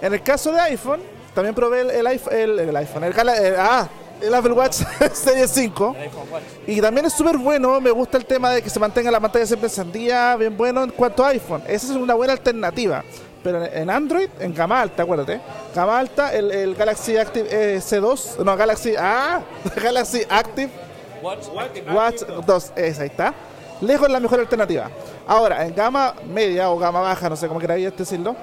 En el caso de iPhone, también probé el, el iPhone, el, el iPhone, el, ah, el Apple Watch Series 5. Y también es súper bueno, me gusta el tema de que se mantenga la pantalla siempre encendida, bien bueno en cuanto a iPhone. Esa es una buena alternativa. Pero en- Android, en gama alta, acuérdate. Gama alta, el, el Galaxy Active eh, C2, no, Galaxy, ah, Galaxy Active Watch 2, esa ahí está. Lejos la mejor alternativa. Ahora, en gama media o gama baja, no sé cómo queráis decirlo,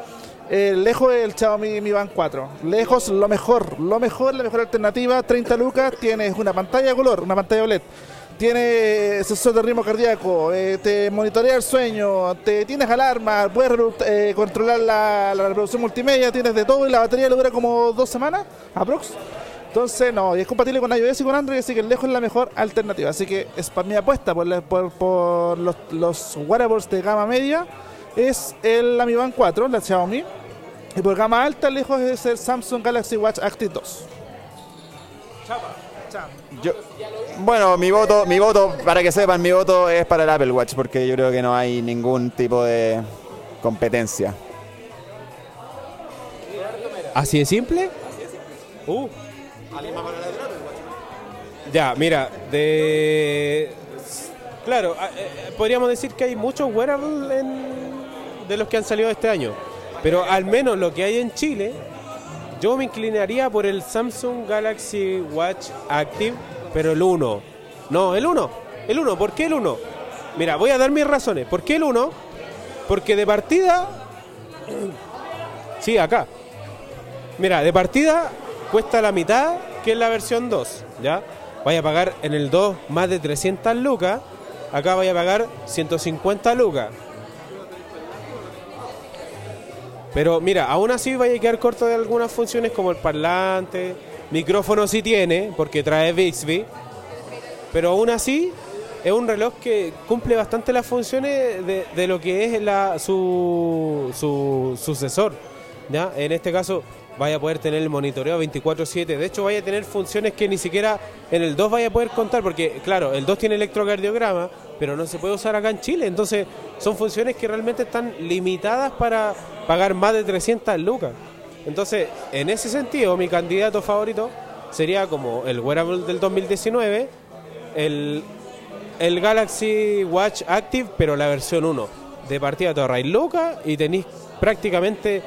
eh, lejos el Xiaomi Mi Band 4. Lejos lo mejor, lo mejor, la mejor alternativa. 30 lucas, tienes una pantalla color, una pantalla OLED. Tiene sensor de ritmo cardíaco, eh, te monitorea el sueño, te tienes alarma, puedes eh, controlar la, reproducción multimedia, tienes de todo y la batería le dura como dos semanas, aprox. Entonces, no, y es compatible con iOS y con Android, así que lejos es la mejor alternativa. Así que es para mi apuesta por, por, por los, los wearables de gama media, es el Mi Band 4, la Xiaomi. Y por gama alta, lejos es el Samsung Galaxy Watch Active 2. Yo- bueno, mi voto, mi voto, para que sepan, mi voto es para el Apple Watch, porque yo creo que no hay ningún tipo de competencia. ¿Así de simple? Uh. Ya, mira, de... Claro, eh, podríamos decir que hay muchos wearables en- de los que han salido este año, pero al menos lo que hay en Chile, yo me inclinaría por el Samsung Galaxy Watch Active, pero el 1. No, el 1. El 1, ¿por qué el 1? Mira, voy a dar mis razones. ¿Por qué el 1? Porque de partida... Sí, acá. Mira, de partida cuesta la mitad que en la versión 2, ¿ya? Vaya a pagar en el 2 más de 300 lucas, acá vaya a pagar 150 lucas. Pero mira, aún así vaya a quedar corto de algunas funciones como el parlante, micrófono sí tiene, porque trae Bixby, pero aún así es un reloj que cumple bastante las funciones de, lo que es la, su, su sucesor. ¿ya? En este caso vaya a poder tener el monitoreo 24/7. De hecho, vaya a tener funciones que ni siquiera en el 2 vaya a poder contar, porque claro, el 2 tiene electrocardiograma, pero no se puede usar acá en Chile. Entonces, son funciones que realmente están limitadas para pagar más de 300 lucas. Entonces, en ese sentido, mi candidato favorito sería como el wearable del 2019, el, el Galaxy Watch Active, pero la versión 1. De partida te ahorráis lucas y tenéis prácticamente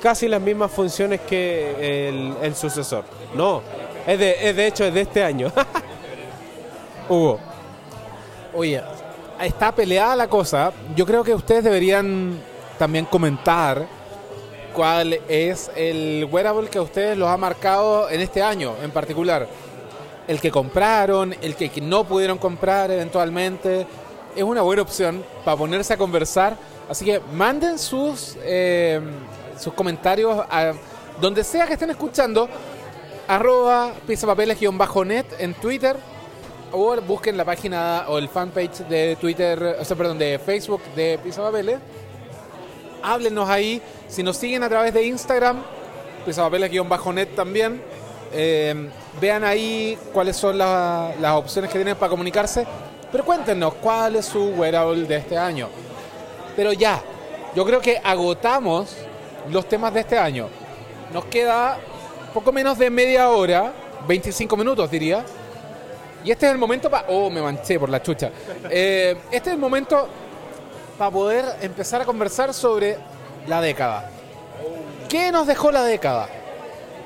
casi las mismas funciones que el, el sucesor. No, es de, es de hecho es de este año. Hugo. Oye, está peleada la cosa. Yo creo que ustedes deberían también comentar cuál es el wearable que a ustedes los ha marcado en este año en particular. El que compraron, el que no pudieron comprar eventualmente. Es una buena opción para ponerse a conversar. Así que manden sus, eh, sus comentarios a donde sea que estén escuchando. Arroba pizapapeles-net en Twitter o busquen la página o el fanpage de Twitter, o sea, perdón, de Facebook de Pisa Papeles. Háblenos ahí. Si nos siguen a través de Instagram, pisapapeles-net también. Eh, vean ahí cuáles son la- las opciones que tienen para comunicarse. Pero cuéntenos cuál es su wearable de este año. Pero ya, yo creo que agotamos los temas de este año. Nos queda poco menos de media hora, 25 minutos diría. Y este es el momento para... Oh, me manché por la chucha. Eh, este es el momento para poder empezar a conversar sobre la década. ¿Qué nos dejó la década?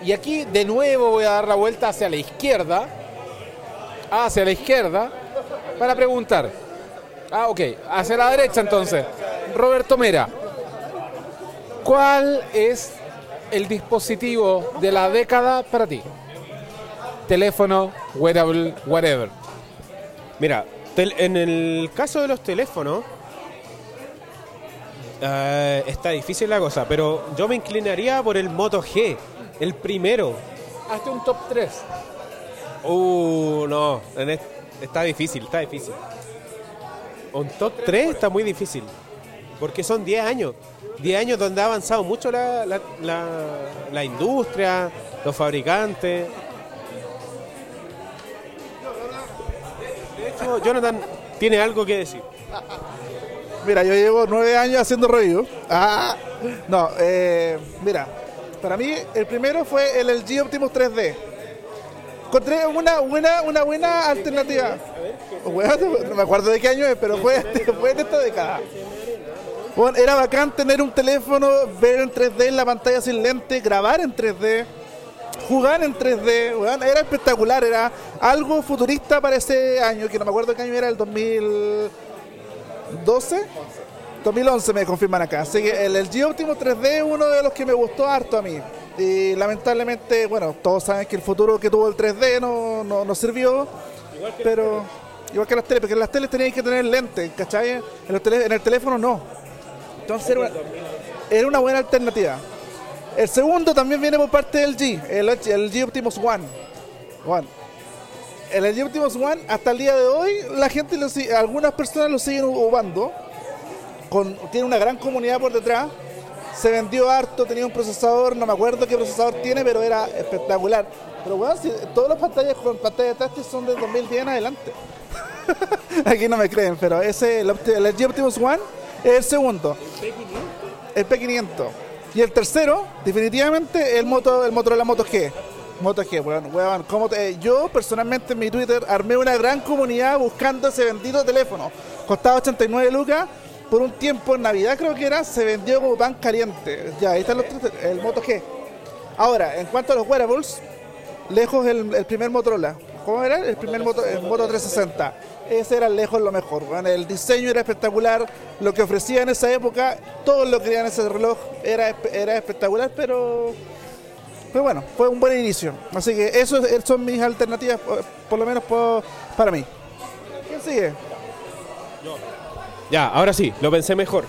Y aquí de nuevo voy a dar la vuelta hacia la izquierda. Hacia la izquierda. Para preguntar. Ah, ok. Hacia la derecha entonces. Roberto Mera. ¿Cuál es el dispositivo de la década para ti? Teléfono, wearable, whatever. Mira, tel- en el caso de los teléfonos, eh, está difícil la cosa, pero yo me inclinaría por el Moto G, el primero. Hazte un top 3. Uh, no, está difícil, está difícil. Un top 3 está muy difícil, porque son 10 años. 10 años donde ha avanzado mucho la, la, la- la industria, los fabricantes. De Jonathan tiene algo que decir. Mira, yo llevo nueve años haciendo review. Ah, no, eh, mira, para mí el primero fue el LG Optimus 3D. Encontré una buena, una buena alternativa. Bueno, no me acuerdo de qué año es, pero fue, fue en esta década. Bueno, era bacán tener un teléfono, ver en 3D en la pantalla sin lente, grabar en 3D, jugar en 3D. weón, era espectacular, era algo futurista para ese año, que no me acuerdo qué año era, el 2000. 12 2011 me confirman acá. Así que el LG Optimus 3D es uno de los que me gustó harto a mí. Y lamentablemente, bueno, todos saben que el futuro que tuvo el 3D no, no, no sirvió. pero igual que las teles, porque las teles tenían que tener lentes, ¿cachai? En, los tele- en el teléfono no. Entonces era una, era una buena alternativa. El segundo también viene por parte del G, el, el G Optimus One. One. El LG Optimus One hasta el día de hoy la gente algunas personas lo siguen usando con tiene una gran comunidad por detrás. Se vendió harto tenía un procesador no me acuerdo qué procesador tiene pero era espectacular. Pero bueno todas las pantallas con pantalla táctil son del 2010 en adelante. Aquí no me creen pero ese el, el LG Optimus One es el segundo. El P500 y el tercero definitivamente el moto el Motorola Moto G Moto G, weón, weón, ¿cómo te- yo personalmente en mi Twitter armé una gran comunidad buscando ese bendito teléfono. Costaba 89 lucas. Por un tiempo en Navidad creo que era, se vendió como pan caliente. Ya, ahí están los el Moto G. Ahora, en cuanto a los wearables, lejos el, el primer Motorola. ¿Cómo era? El primer Moto, el Moto 360. Ese era lejos lo mejor. weón. El diseño era espectacular. Lo que ofrecía en esa época, todos lo querían ese reloj. Era, espe- era espectacular, pero pero bueno, fue un buen inicio. Así que eso es- son mis alternativas, por, lo menos para mí. ¿Quién sigue? Ya, ahora sí, lo pensé mejor.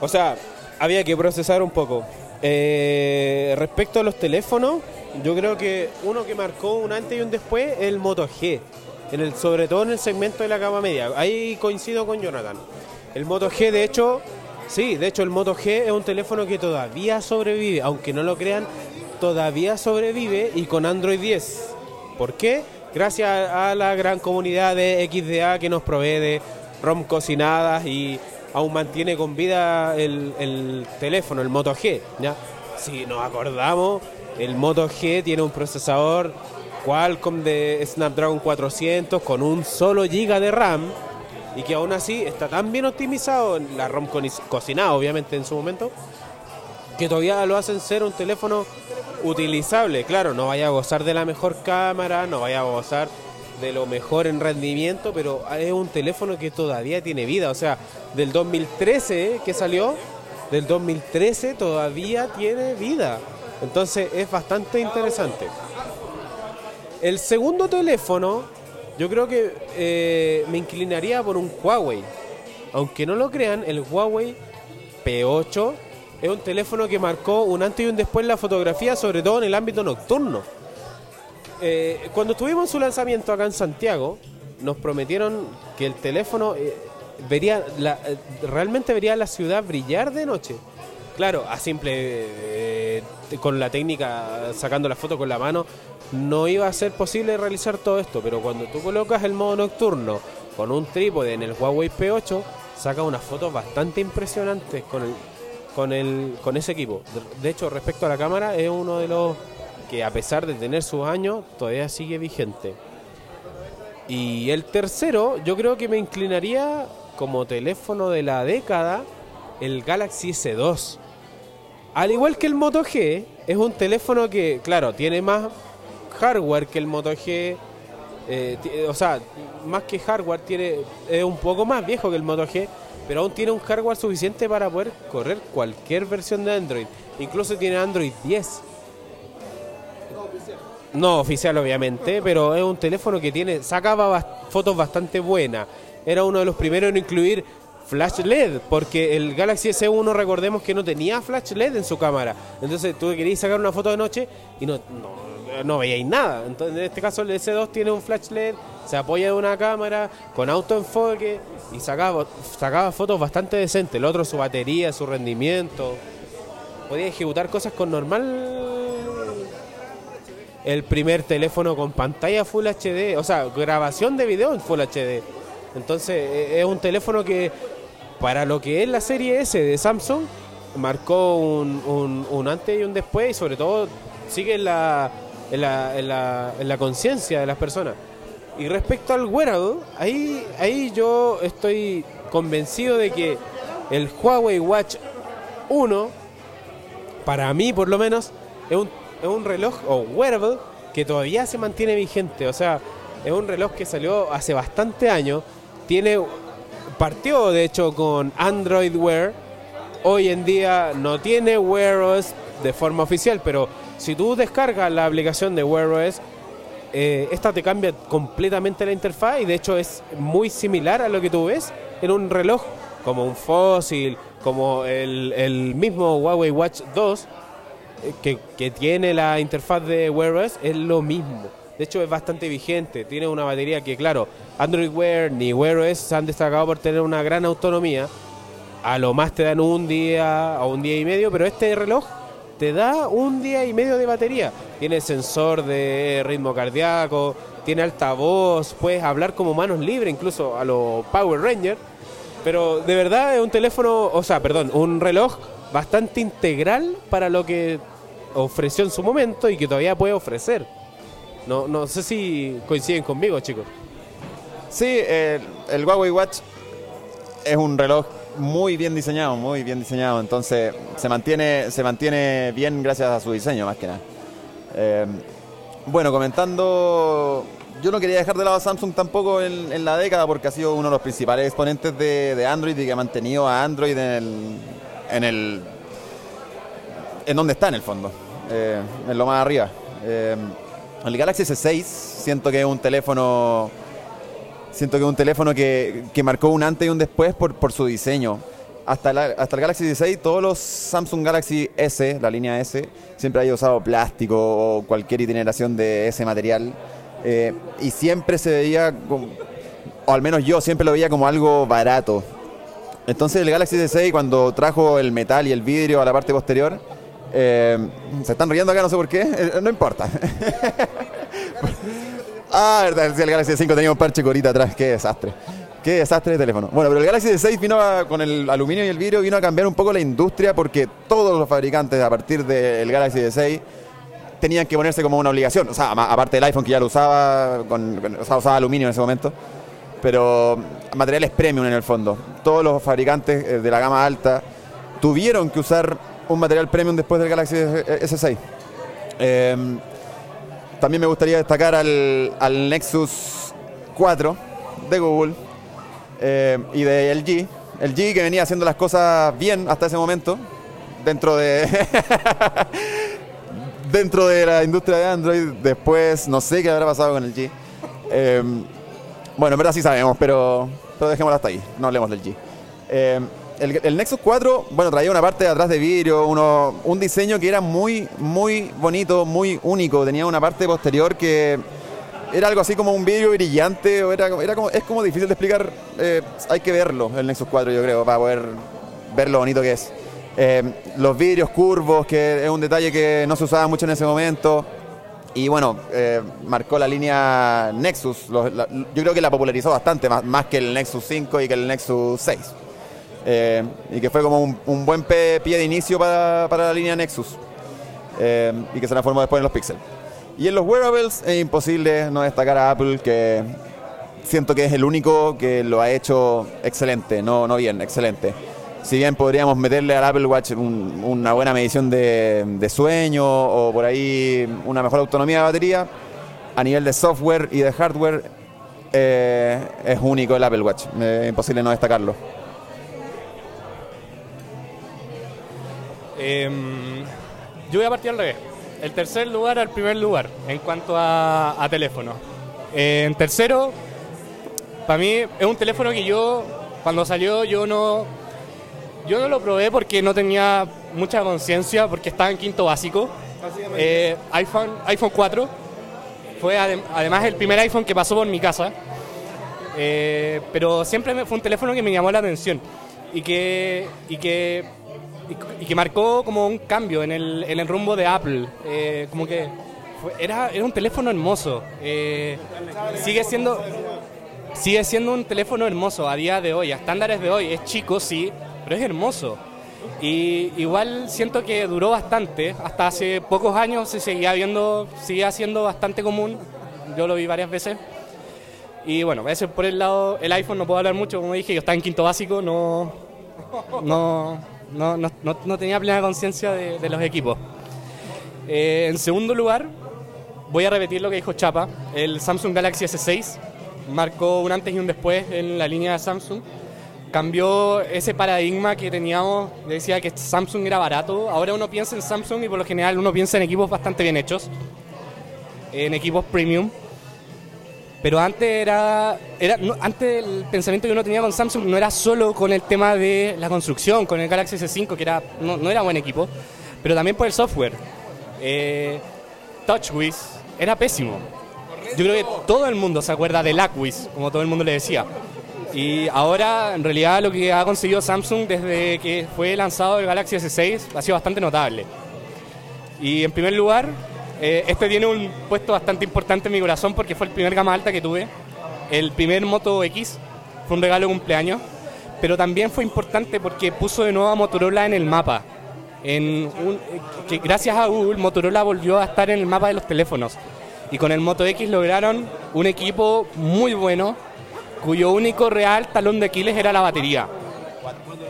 O sea, había que procesar un poco. Eh, respecto a los teléfonos, yo creo que uno que marcó un antes y un después es el Moto G. En el, sobre todo en el segmento de la gama media. Ahí coincido con Jonathan. El Moto G, de hecho, sí, de hecho el Moto G es un teléfono que todavía sobrevive, aunque no lo crean, todavía sobrevive y con Android 10. ¿Por qué? Gracias a la gran comunidad de XDA que nos provee de ROM cocinadas y aún mantiene con vida el, el teléfono, el Moto G. ¿ya? Si nos acordamos, el Moto G tiene un procesador Qualcomm de Snapdragon 400 con un solo giga de RAM y que aún así está tan bien optimizado, la ROM cocinada obviamente en su momento, que todavía lo hacen ser un teléfono utilizable. Claro, no vaya a gozar de la mejor cámara, no vaya a gozar de lo mejor en rendimiento, pero es un teléfono que todavía tiene vida. O sea, del 2013 que salió, del 2013 todavía tiene vida. Entonces es bastante interesante. El segundo teléfono, yo creo que eh, me inclinaría por un Huawei. Aunque no lo crean, el Huawei P8 es un teléfono que marcó un antes y un después en la fotografía, sobre todo en el ámbito nocturno. Eh, cuando tuvimos su lanzamiento acá en Santiago, nos prometieron que el teléfono eh, vería la- realmente vería la ciudad brillar de noche. claro, a simple, con la técnica, sacando la foto con la mano, no iba a ser posible realizar todo esto, pero cuando tú colocas el modo nocturno con un trípode en el Huawei P8, saca unas fotos bastante impresionantes con el, con el, con ese equipo. De, hecho, respecto a la cámara, es uno de los que a pesar de tener sus años, todavía sigue vigente. Y el tercero, yo creo que me inclinaría como teléfono de la década, el Galaxy S2. Al igual que el Moto G, es un teléfono que, claro, tiene más hardware que el Moto G. eh, ti- o sea, más que hardware, tiene es un poco más viejo que el Moto G, pero aún tiene un hardware suficiente para poder correr cualquier versión de Android. Incluso tiene Android 10. No oficial, obviamente, pero es un teléfono que tiene sacaba fotos bastante buenas. Era uno de los primeros en incluir flash LED, porque el Galaxy S1 recordemos que no tenía flash LED en su cámara. Entonces tú querías sacar una foto de noche y no, no veíais nada. Entonces en este caso el S2 tiene un flash LED, se apoya de una cámara con autoenfoque y sacaba, sacaba fotos bastante decentes. El otro su batería, su rendimiento. Podía ejecutar cosas con normal el primer teléfono con pantalla Full HD, o sea, grabación de video en Full HD. Entonces, e- es un teléfono que, para lo que es la serie S de Samsung, marcó un, un- un antes y un después, y sobre todo sigue la, en la, en la, en la conciencia de las personas. Y respecto al wearable, ahí, ahí yo estoy convencido de que el Huawei Watch 1 para mí por lo menos, es un, es un reloj o wearable que todavía se mantiene vigente. O sea, es un reloj que salió hace bastante años. Tiene, partió de hecho con Android Wear. Hoy en día no tiene Wear OS de forma oficial, pero si tú descargas la aplicación de Wear OS, eh, esta te cambia completamente la interfaz y de hecho es muy similar a lo que tú ves en un reloj como un Fossil, como el, mismo Huawei Watch 2 eh, que, que tiene la interfaz de Wear OS, es lo mismo. De hecho es bastante vigente, tiene una batería que claro, Android Wear ni Wear OS se han destacado por tener una gran autonomía. A lo más te dan un día o un día y medio, pero este reloj te da un día y medio de batería. Tiene sensor de ritmo cardíaco, tiene altavoz, puedes hablar como manos libres, incluso a los Power Rangers. Pero de verdad es un teléfono, o sea, perdón, un reloj bastante integral para lo que ofreció en su momento y que todavía puede ofrecer. No, no sé si coinciden conmigo, chicos. Sí, el, Huawei Watch es un reloj muy bien diseñado, muy bien diseñado. Entonces se mantiene, se mantiene bien gracias a su diseño, más que nada. Eh, bueno, comentando, yo no quería dejar de lado a Samsung tampoco en, en la década porque ha sido uno de los principales exponentes de, de Android y que ha mantenido a Android en el, en el, donde está en el fondo, eh, en lo más arriba. Eh, el Galaxy S6 siento que es un teléfono Siento que es un teléfono que, que marcó un antes y un después por, por su diseño. Hasta, la- hasta el Galaxy 16, todos los Samsung Galaxy S, la línea S, siempre haya usado plástico o cualquier itineración de ese material. Eh, y siempre se veía, como- o al menos yo siempre lo veía como algo barato. Entonces el Galaxy S6 cuando trajo el metal y el vidrio a la parte posterior, eh, se están riendo acá, no sé por qué, eh, no importa. Ah, verdad, el Galaxy S5 tenía un parche corita atrás, qué desastre. Qué desastre de teléfono. Bueno, pero el Galaxy S6 vino a- con el aluminio y el vidrio, vino a cambiar un poco la industria porque todos los fabricantes a partir del Galaxy S6 tenían que ponerse como una obligación. O sea, aparte del iPhone que ya lo usaba, con, con- o sea, usaba aluminio en ese momento. Pero materiales premium en el fondo. Todos los fabricantes eh, de la gama alta tuvieron que usar un material premium después del Galaxy S6. Eh, también me gustaría destacar al, Nexus 4 de Google eh, y de LG. LG que venía haciendo las cosas bien hasta ese momento dentro de dentro de la industria de Android. Después no sé qué habrá pasado con LG. Eh, bueno, en verdad sí sabemos, pero, pero dejémoslo hasta ahí. No hablemos del G. Eh, el, Nexus 4, bueno, traía una parte de atrás de vidrio, uno, un diseño que era muy, muy bonito, muy único. Tenía una parte posterior que era algo así como un vidrio brillante, o era, era como, es como difícil de explicar. eh, hay que verlo, el Nexus 4, yo creo, para poder ver lo bonito que es. Eh, los vidrios curvos, que es un detalle que no se usaba mucho en ese momento. Y bueno, eh, marcó la línea Nexus. Los- la- yo creo que la popularizó bastante, más, más que el Nexus 5 y que el Nexus 6. Eh, y que fue como un, un buen pie de inicio para, para la línea Nexus. Eh, y que se transformó después en los Pixel. Y en los wearables es imposible no destacar a Apple, que siento que es el único que lo ha hecho excelente, no, no bien, excelente. Si bien podríamos meterle al Apple Watch un- una buena medición de, de sueño o por ahí una mejor autonomía de batería, a nivel de software y de hardware eh, es único el Apple Watch. Es imposible no destacarlo. Em, yo voy a partir al revés. El tercer lugar al primer lugar en cuanto a, a teléfono. Eh, en tercero, para mí es un teléfono que yo, cuando salió, yo no, yo no lo probé porque no tenía mucha conciencia, porque estaba en quinto básico. Eh, iPhone, iPhone 4 fue adem- además el primer iPhone que pasó por mi casa. Eh, pero siempre fue un teléfono que me llamó la atención y que, y que, y, que marcó como un cambio en el, rumbo de Apple. Eh, como que era, era un teléfono hermoso. Eh, sigue siendo sigue siendo un teléfono hermoso a día de hoy, a estándares de hoy. Es chico, sí, pero es hermoso. Y igual siento que duró bastante, hasta hace pocos años se seguía viendo, seguía siendo bastante común. Yo lo vi varias veces. Y bueno, ese por el lado, el iPhone no puedo hablar mucho, como dije, yo estaba en quinto básico, no, no, no, no, no- tenía plena conciencia de, de los equipos. Eh, en segundo lugar, voy a repetir lo que dijo Chapa, el Samsung Galaxy S6 marcó un antes y un después en la línea de Samsung. Cambió ese paradigma que teníamos, decía que Samsung era barato. Ahora uno piensa en Samsung y por lo general uno piensa en equipos bastante bien hechos, en equipos premium. Pero antes era, era antes el pensamiento que uno tenía con Samsung no era solo con el tema de la construcción, con el Galaxy S5 que era no, no era buen equipo, pero también por el software. Eh, TouchWiz era pésimo. Yo creo que todo el mundo se acuerda del Aquis, como todo el mundo le decía. Y ahora, en realidad, lo que ha conseguido Samsung desde que fue lanzado el Galaxy S6 ha sido bastante notable. Y en primer lugar, eh, este tiene un puesto bastante importante en mi corazón porque fue el primer gama alta que tuve. El primer Moto X fue un regalo de cumpleaños, pero también fue importante porque puso de nuevo a Motorola en el mapa. En un- que gracias a Google, Motorola volvió a estar en el mapa de los teléfonos. Y con el Moto X lograron un equipo muy bueno, cuyo único real talón de Aquiles era la batería.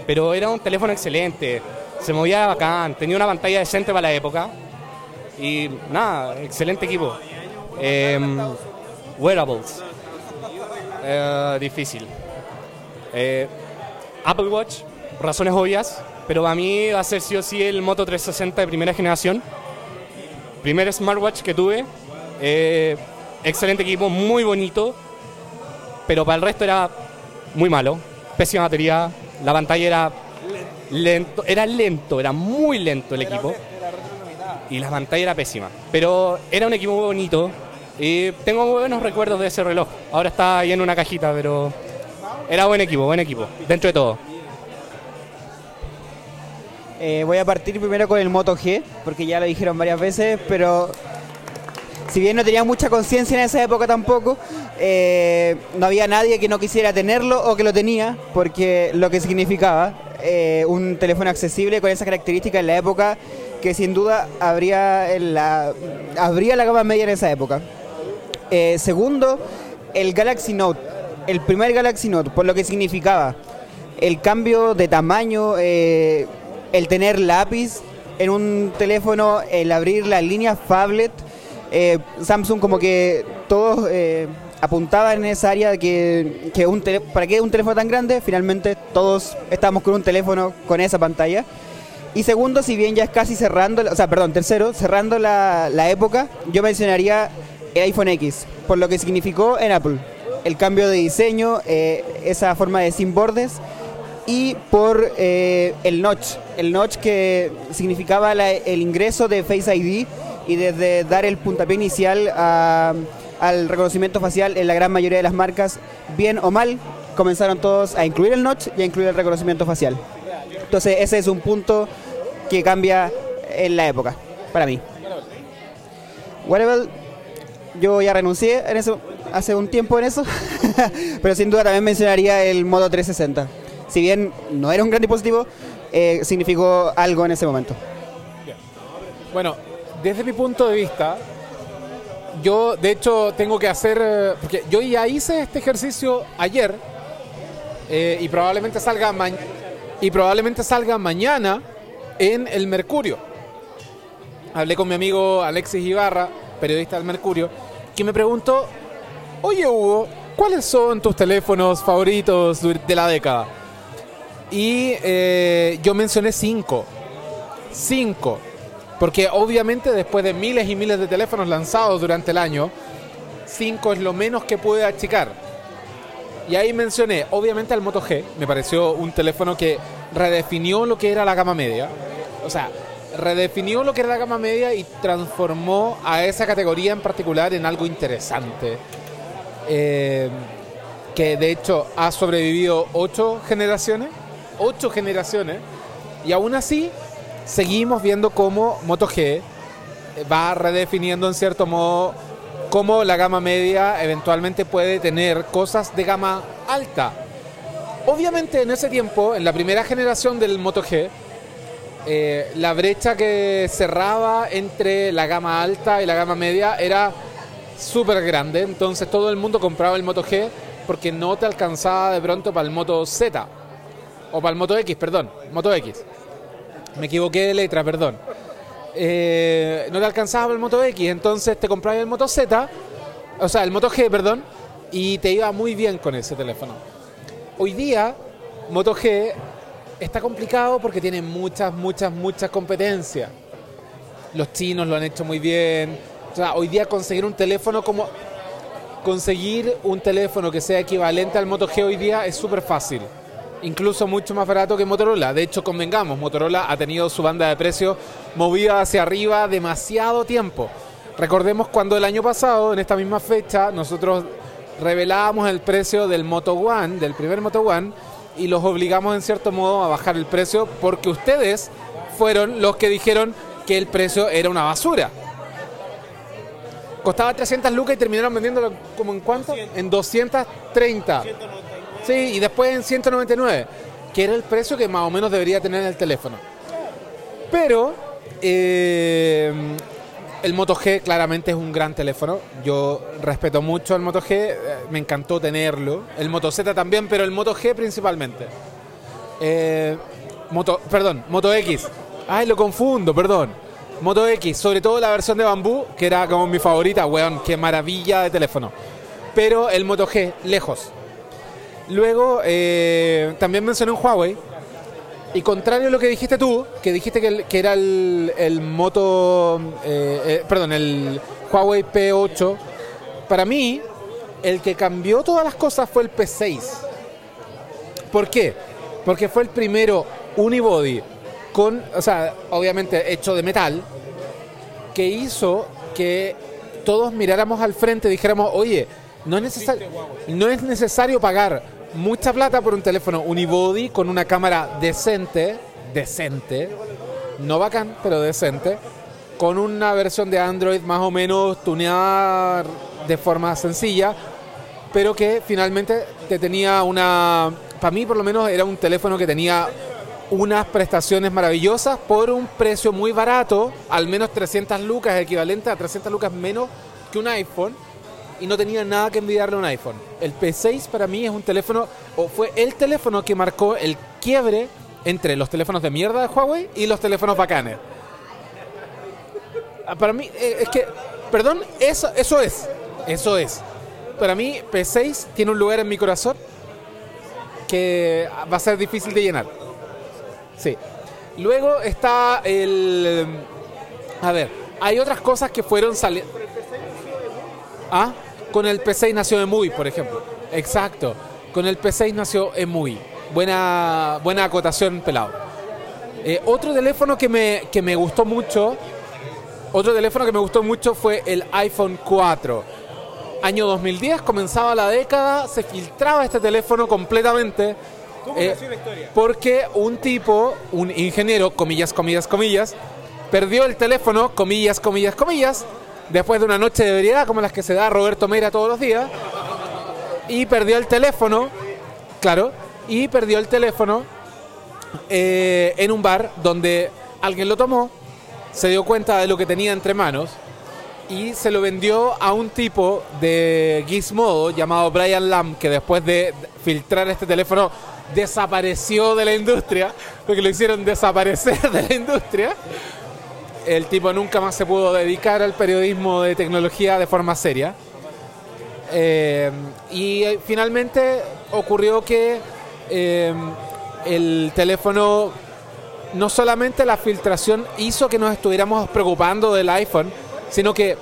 Pero era un teléfono excelente, se movía bacán, tenía una pantalla decente para la época. Y nada, excelente equipo. Em, wearables. Eh, difícil. Eh, Apple Watch, razones obvias, pero para mí va a ser sí o sí el Moto 360 de primera generación. Primer smartwatch que tuve. Eh, excelente equipo, muy bonito, pero para el resto era muy malo. Pésima batería, la pantalla era lento, era lento, era muy lento el equipo. Y la pantalla era pésima. Pero era un equipo muy bonito. Y tengo buenos recuerdos de ese reloj. Ahora está ahí en una cajita, pero era buen equipo, buen equipo, dentro de todo. Eh, voy a partir primero con el Moto G, porque ya lo dijeron varias veces, pero si bien no tenía mucha conciencia en esa época tampoco, eh, no había nadie que no quisiera tenerlo o que lo tenía, porque lo que significaba eh, un teléfono accesible con esas características en la época que sin duda habría, la, habría la gama media en esa época. Eh, segundo, el Galaxy Note, el primer Galaxy Note, por lo que significaba el cambio de tamaño, eh, el tener lápiz en un teléfono, el abrir las líneas phablet, eh, Samsung como que todos apuntaban en esa área que, que para qué un teléfono tan grande, finalmente todos estamos con un teléfono con esa pantalla. Y segundo, si bien ya es casi cerrando, o sea, perdón, tercero, cerrando la, la época, yo mencionaría el iPhone X, por lo que significó en Apple. El cambio de diseño, eh, esa forma de sin bordes y por eh, el notch, el notch que significaba la- el ingreso de Face ID y desde dar el puntapié inicial al reconocimiento facial en la gran mayoría de las marcas, bien o mal, comenzaron todos a incluir el notch y a incluir el reconocimiento facial. Entonces ese es un punto que cambia en la época, para mí. Wearable, yo ya renuncié en eso, hace un tiempo en eso, pero sin duda también mencionaría el Moto 360. Si bien no era un gran dispositivo, eh, significó algo en ese momento. Bueno, desde mi punto de vista, yo de hecho tengo que hacer, eh, porque yo ya hice este ejercicio ayer eh, y probablemente salga y probablemente salga mañana en el Mercurio. Hablé con mi amigo Alexis Ibarra, periodista del Mercurio, que me preguntó, oye Hugo, ¿cuáles son tus teléfonos favoritos de la década? Y eh, yo mencioné cinco. Cinco. Porque obviamente después de miles y miles de teléfonos lanzados durante el año, 5 es lo menos que puede achicar. Y ahí mencioné, obviamente, al Moto G. Me pareció un teléfono que redefinió lo que era la gama media. O sea, redefinió lo que era la gama media y transformó a esa categoría en particular en algo interesante. Eh, que de hecho ha sobrevivido ocho generaciones. Ocho generaciones. Y aún así, seguimos viendo cómo Moto G va redefiniendo en cierto modo cómo la gama media eventualmente puede tener cosas de gama alta. Obviamente en ese tiempo, en la primera generación del Moto G, eh, la brecha que cerraba entre la gama alta y la gama media era súper grande, entonces todo el mundo compraba el Moto G porque no te alcanzaba de pronto para el Moto Z, o para el Moto X, perdón, Moto X. Me equivoqué de letra, perdón. Eh, no te alcanzaba el Moto X, entonces te comprabas el Moto Z, o sea, el Moto G, perdón, y te iba muy bien con ese teléfono. Hoy día, Moto G está complicado porque tiene muchas, muchas, muchas competencias. Los chinos lo han hecho muy bien. O sea, hoy día conseguir un teléfono como... Conseguir un teléfono que sea equivalente al Moto G hoy día es súper fácil incluso mucho más barato que Motorola. De hecho, convengamos, Motorola ha tenido su banda de precios movida hacia arriba demasiado tiempo. Recordemos cuando el año pasado, en esta misma fecha, nosotros revelábamos el precio del Moto One, del primer Moto One, y los obligamos en cierto modo a bajar el precio porque ustedes fueron los que dijeron que el precio era una basura. Costaba 300 lucas y terminaron vendiéndolo como en cuánto? En 230. Sí, y después en 199, que era el precio que más o menos debería tener el teléfono. Pero eh, el Moto G claramente es un gran teléfono. Yo respeto mucho el Moto G, eh, me encantó tenerlo. El Moto Z también, pero el Moto G principalmente. Eh, Moto, perdón, Moto X. Ay, lo confundo, perdón. Moto X, sobre todo la versión de bambú, que era como mi favorita, weón, qué maravilla de teléfono. Pero el Moto G, lejos. Luego, eh, también mencioné un Huawei. Y contrario a lo que dijiste tú, que dijiste que, el- que era el, el Moto, eh, eh, perdón, el Huawei P8, para mí, el que cambió todas las cosas fue el P6. ¿Por qué? Porque fue el primero unibody con, o sea, obviamente hecho de metal, que hizo que todos miráramos al frente y dijéramos, oye, no es, necesario, no es necesario pagar mucha plata por un teléfono unibody con una cámara decente, decente, no bacán, pero decente, con una versión de Android más o menos tuneada de forma sencilla, pero que finalmente te tenía una, para mí por lo menos era un teléfono que tenía unas prestaciones maravillosas por un precio muy barato, al menos 300 lucas, equivalente a 300 lucas menos que un iPhone, y no tenía nada que envidiarle a un iPhone. El P6 para mí es un teléfono, o fue el teléfono que marcó el quiebre entre los teléfonos de mierda de Huawei y los teléfonos bacanes. Ah, Para mí, eh, es que, perdón, eso, eso es, eso es. Para mí, P6 tiene un lugar en mi corazón que va a ser difícil de llenar. Sí. Luego está el... A ver, hay otras cosas que fueron saliendo... Ah, con el P6 nació EMUI, por ejemplo. Exacto. Con el P6 nació EMUI. Buena, buena acotación, pelado. Eh, otro teléfono que me, que me gustó mucho, otro teléfono que me gustó mucho fue el iPhone 4. Año 2010, comenzaba la década, se filtraba este teléfono completamente. ¿Cómo Eh, nació la historia? porque un tipo, un ingeniero, comillas, comillas, comillas, perdió el teléfono, comillas, comillas, comillas, después de una noche de ebriedad como las que se da Roberto Meira todos los días, y perdió el teléfono, claro, y perdió el teléfono eh, en un bar donde alguien lo tomó, se dio cuenta de lo que tenía entre manos y se lo vendió a un tipo de Gizmodo llamado Brian Lamb, que después de filtrar este teléfono desapareció de la industria, porque lo hicieron desaparecer de la industria. El tipo nunca más se pudo dedicar al periodismo de tecnología de forma seria. Eh, y eh, finalmente ocurrió que eh, el teléfono, no solamente la filtración hizo que nos estuviéramos preocupando del iPhone, sino que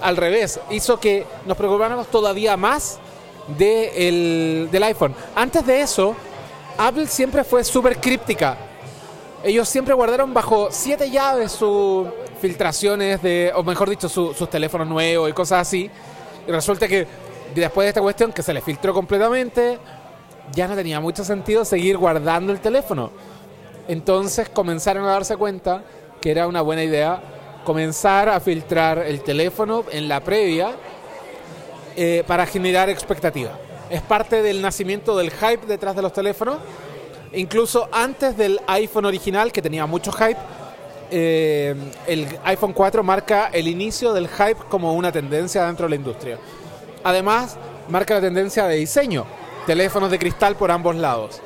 al revés, hizo que nos preocupáramos todavía más de el- del iPhone. Antes de eso, Apple siempre fue súper críptica. Ellos siempre guardaron bajo siete llaves sus filtraciones de, o mejor dicho, su- sus teléfonos nuevos y cosas así. Y resulta que después de esta cuestión que se les filtró completamente, ya no tenía mucho sentido seguir guardando el teléfono. Entonces comenzaron a darse cuenta que era una buena idea comenzar a filtrar el teléfono en la previa eh, para generar expectativa. Es parte del nacimiento del hype detrás de los teléfonos. Incluso antes del iPhone original, que tenía mucho hype, eh, el iPhone 4 marca el inicio del hype como una tendencia dentro de la industria. Además, marca la tendencia de diseño, teléfonos de cristal por ambos lados.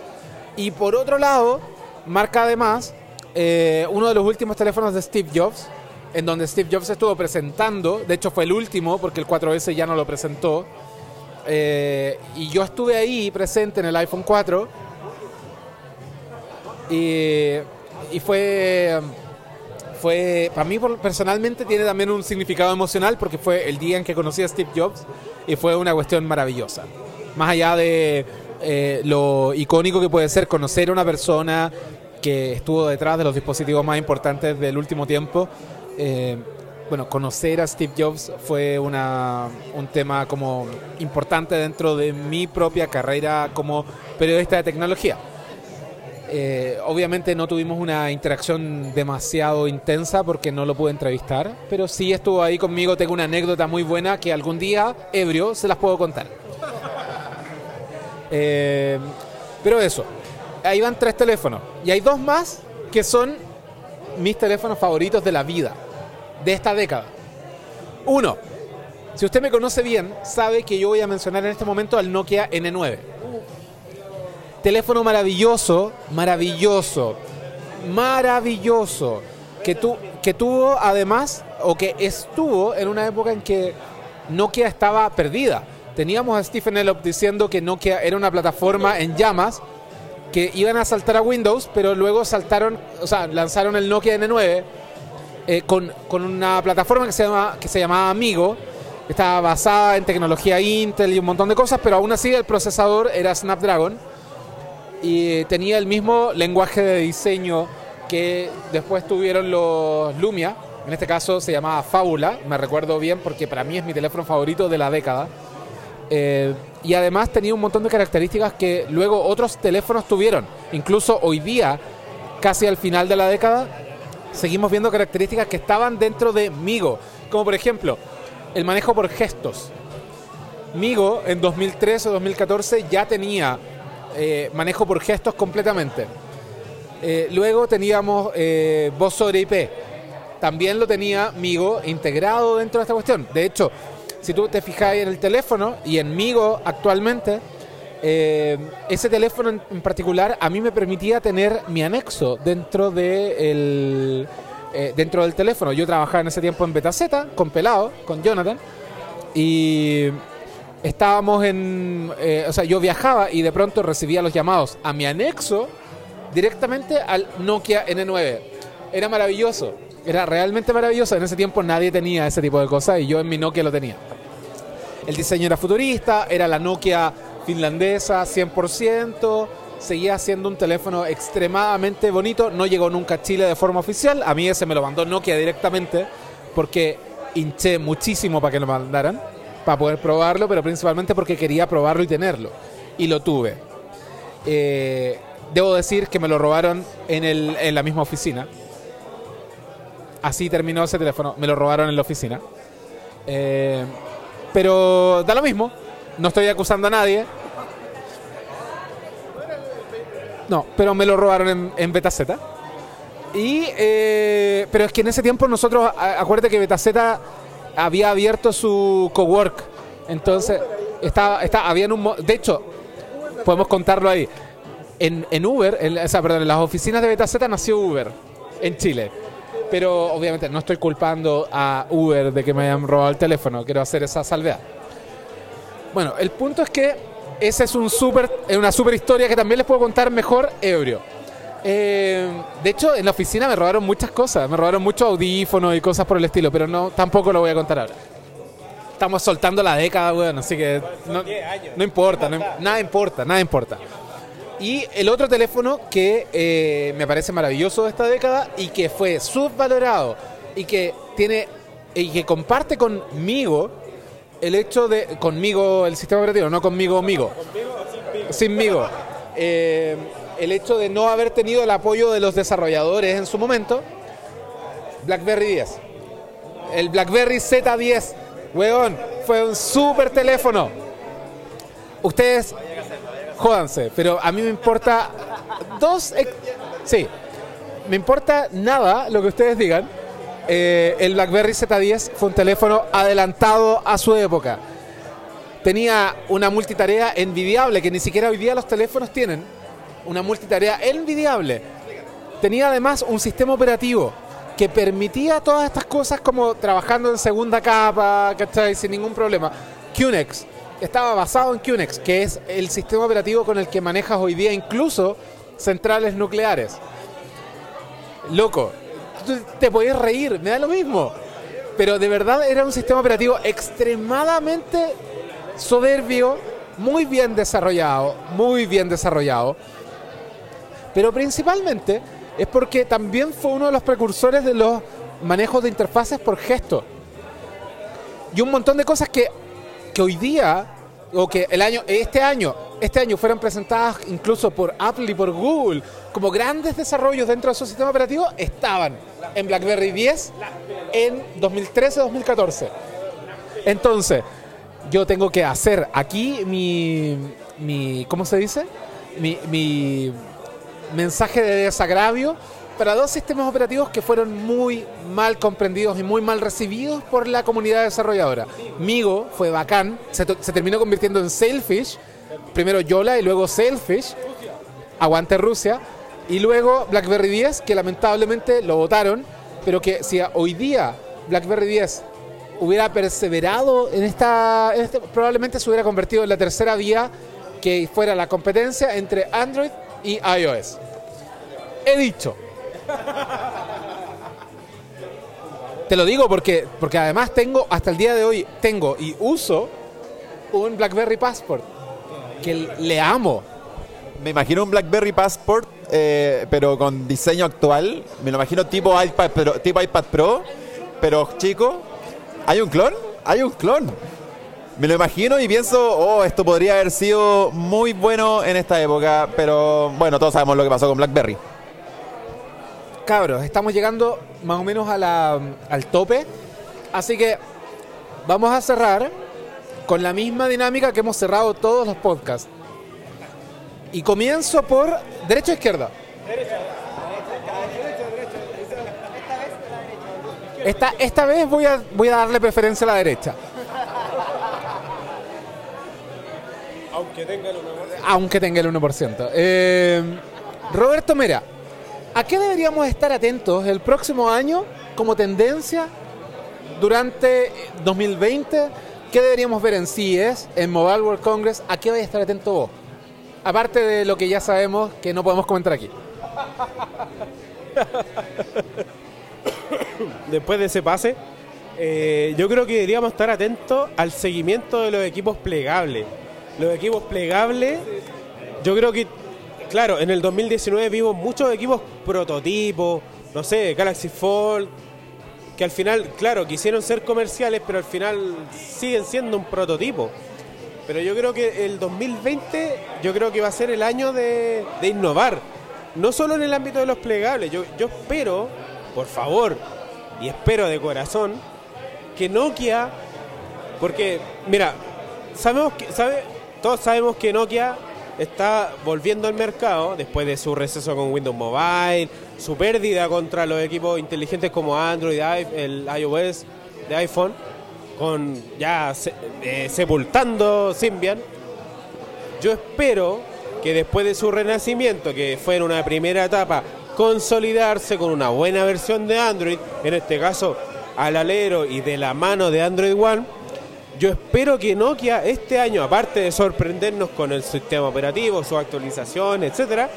Y por otro lado, marca además eh, uno de los últimos teléfonos de Steve Jobs, en donde Steve Jobs estuvo presentando, de hecho fue el último porque el 4S ya no lo presentó, eh, y yo estuve ahí presente en el iPhone 4 y, fue, fue, para mí personalmente tiene también un significado emocional porque fue el día en que conocí a Steve Jobs y fue una cuestión maravillosa. Más allá de eh, lo icónico que puede ser conocer a una persona que estuvo detrás de los dispositivos más importantes del último tiempo, eh, bueno, conocer a Steve Jobs fue una, un tema como importante dentro de mi propia carrera como periodista de tecnología. Eh, obviamente no tuvimos una interacción demasiado intensa porque no lo pude entrevistar, pero sí estuvo ahí conmigo. Tengo una anécdota muy buena que algún día, ebrio, se las puedo contar. Eh, pero eso, ahí van tres teléfonos. Y hay dos más que son mis teléfonos favoritos de la vida, de esta década. Uno, si usted me conoce bien, sabe que yo voy a mencionar en este momento al Nokia N9. Teléfono maravilloso, maravilloso, maravilloso, que, tu, que tuvo además, o que estuvo en una época en que Nokia estaba perdida. Teníamos a Stephen Elop diciendo que Nokia era una plataforma en llamas, que iban a saltar a Windows, pero luego saltaron, o sea, lanzaron el Nokia N9 eh, con, con una plataforma que se, llama, que se llamaba Amigo, estaba basada en tecnología Intel y un montón de cosas, pero aún así el procesador era Snapdragon y tenía el mismo lenguaje de diseño que después tuvieron los Lumia. En este caso se llamaba Fábula, me recuerdo bien porque para mí es mi teléfono favorito de la década. Eh, y además tenía un montón de características que luego otros teléfonos tuvieron. Incluso hoy día, casi al final de la década, seguimos viendo características que estaban dentro de Migo. Como por ejemplo, el manejo por gestos. Migo en 2013 o 2014 ya tenía eh, manejo por gestos completamente. Eh, luego teníamos eh, voz sobre IP. También lo tenía Migo integrado dentro de esta cuestión. De hecho, si tú te fijas en el teléfono y en Migo actualmente, ese teléfono en, particular a mí me permitía tener mi anexo dentro, de el, dentro del teléfono. Yo trabajaba en ese tiempo en Betaceta con Pelado, con Jonathan, y estábamos en. eh, o sea, yo viajaba y de pronto recibía los llamados a mi anexo directamente al Nokia N9. Era maravilloso, era realmente maravilloso. En ese tiempo nadie tenía ese tipo de cosas y yo en mi Nokia lo tenía. El diseño era futurista, era la Nokia finlandesa 100%, seguía siendo un teléfono extremadamente bonito, no llegó nunca a Chile de forma oficial, a mí ese me lo mandó Nokia directamente porque hinché muchísimo para que lo mandaran, para poder probarlo, pero principalmente porque quería probarlo y tenerlo. Y lo tuve. Eh, debo decir que me lo robaron en, el- en la misma oficina. Así terminó ese teléfono. Me lo robaron en la oficina. Eh, pero da lo mismo. No estoy acusando a nadie. No, pero me lo robaron en, en Betaceta. Y, eh, pero es que en ese tiempo nosotros, acuérdate que Betaceta había abierto su cowork. Entonces, estaba, estaba, habían un, de hecho, podemos contarlo ahí. En, en Uber, en, o sea, perdón, en las oficinas de Betaceta nació Uber en Chile. Pero obviamente no estoy culpando a Uber de que me hayan robado el teléfono. Quiero hacer esa salvedad. Bueno, el punto es que esa es un super, una super historia que también les puedo contar mejor ebrio. Eh, de hecho, en la oficina me robaron muchas cosas. Me robaron muchos audífonos y cosas por el estilo, pero no tampoco lo voy a contar ahora. Estamos soltando la década, weón, así que no, no importa, no- nada importa, nada importa. Y el otro teléfono que eh, me parece maravilloso de esta década y que fue subvalorado y que tiene y que comparte conmigo el hecho de conmigo el sistema operativo, no conmigo, amigo. Sinmigo. Eh, el hecho de no haber tenido el apoyo de los desarrolladores en su momento. BlackBerry 10. El BlackBerry Z10, weón, fue un super teléfono. Ustedes jódanse, pero a mí me importa dos. Sí, me importa nada lo que ustedes digan. Eh, el BlackBerry Z10 fue un teléfono adelantado a su época. Tenía una multitarea envidiable que ni siquiera hoy día los teléfonos tienen. Una multitarea envidiable. Tenía además un sistema operativo que permitía todas estas cosas como trabajando en segunda capa, ¿cachai? Sin ningún problema. QNX estaba basado en QNX, que es el sistema operativo con el que manejas hoy día incluso centrales nucleares. Loco, te podías reír, me da lo mismo. Pero de verdad era un sistema operativo extremadamente soberbio, muy bien desarrollado, muy bien desarrollado. Pero principalmente es porque también fue uno de los precursores de los manejos de interfaces por gesto. Y un montón de cosas que, que hoy día, o que el año, este año, este año fueron presentadas incluso por Apple y por Google como grandes desarrollos dentro de su sistema operativo, estaban en BlackBerry 10 en 2013-2014. Entonces, yo tengo que hacer aquí mi, mi ¿cómo se dice? Mi, mi mensaje de desagravio para dos sistemas operativos que fueron muy mal comprendidos y muy mal recibidos por la comunidad desarrolladora. Migo fue bacán, se, terminó convirtiendo en Sailfish, primero Yola y luego Sailfish, aguante Rusia, y luego BlackBerry 10, que lamentablemente lo votaron, pero que si hoy día BlackBerry 10 hubiera perseverado en esta, este- probablemente se hubiera convertido en la tercera vía que fuera la competencia entre Android y iOS. He dicho. Te lo digo porque, porque además tengo, hasta el día de hoy, tengo y uso un BlackBerry Passport que le amo. Me imagino un BlackBerry Passport, eh, pero con diseño actual. Me lo imagino tipo iPad, pero, tipo iPad Pro, pero chico. ¿Hay un clon? Hay un clon. Me lo imagino y pienso, oh, esto podría haber sido muy bueno en esta época, pero bueno, todos sabemos lo que pasó con BlackBerry. Cabros, estamos llegando más o menos a al tope. Así que vamos a cerrar con la misma dinámica que hemos cerrado todos los podcasts. Y comienzo por derecha o izquierda. Esta, esta vez voy a, voy a darle preferencia a la derecha. Aunque tenga el 1%. aunque tenga el 1%. Eh, Roberto Mera, ¿a qué deberíamos estar atentos el próximo año como tendencia durante 2020? ¿Qué deberíamos ver en CES, en Mobile World Congress? ¿A qué vais a estar atento vos? Aparte de lo que ya sabemos que no podemos comentar aquí. Después de ese pase, eh, yo creo que deberíamos estar atentos al seguimiento de los equipos plegables. Los equipos plegables, yo creo que, claro, en el 2019 vimos muchos equipos prototipos, no sé, Galaxy Fold, que al final, claro, quisieron ser comerciales, pero al final siguen siendo un prototipo. Pero yo creo que el 2020, yo creo que va a ser el año de, de innovar. No solo en el ámbito de los plegables. Yo, yo espero, por favor, y espero de corazón, que Nokia, porque, mira, sabemos que, sabe, todos sabemos que Nokia está volviendo al mercado después de su receso con Windows Mobile, su pérdida contra los equipos inteligentes como Android, el iOS de iPhone, con ya se- eh, sepultando Symbian. Yo espero que después de su renacimiento, que fue en una primera etapa, consolidarse con una buena versión de Android, en este caso al alero y de la mano de Android One, yo espero que Nokia este año, aparte de sorprendernos con el sistema operativo, su actualización, etcétera,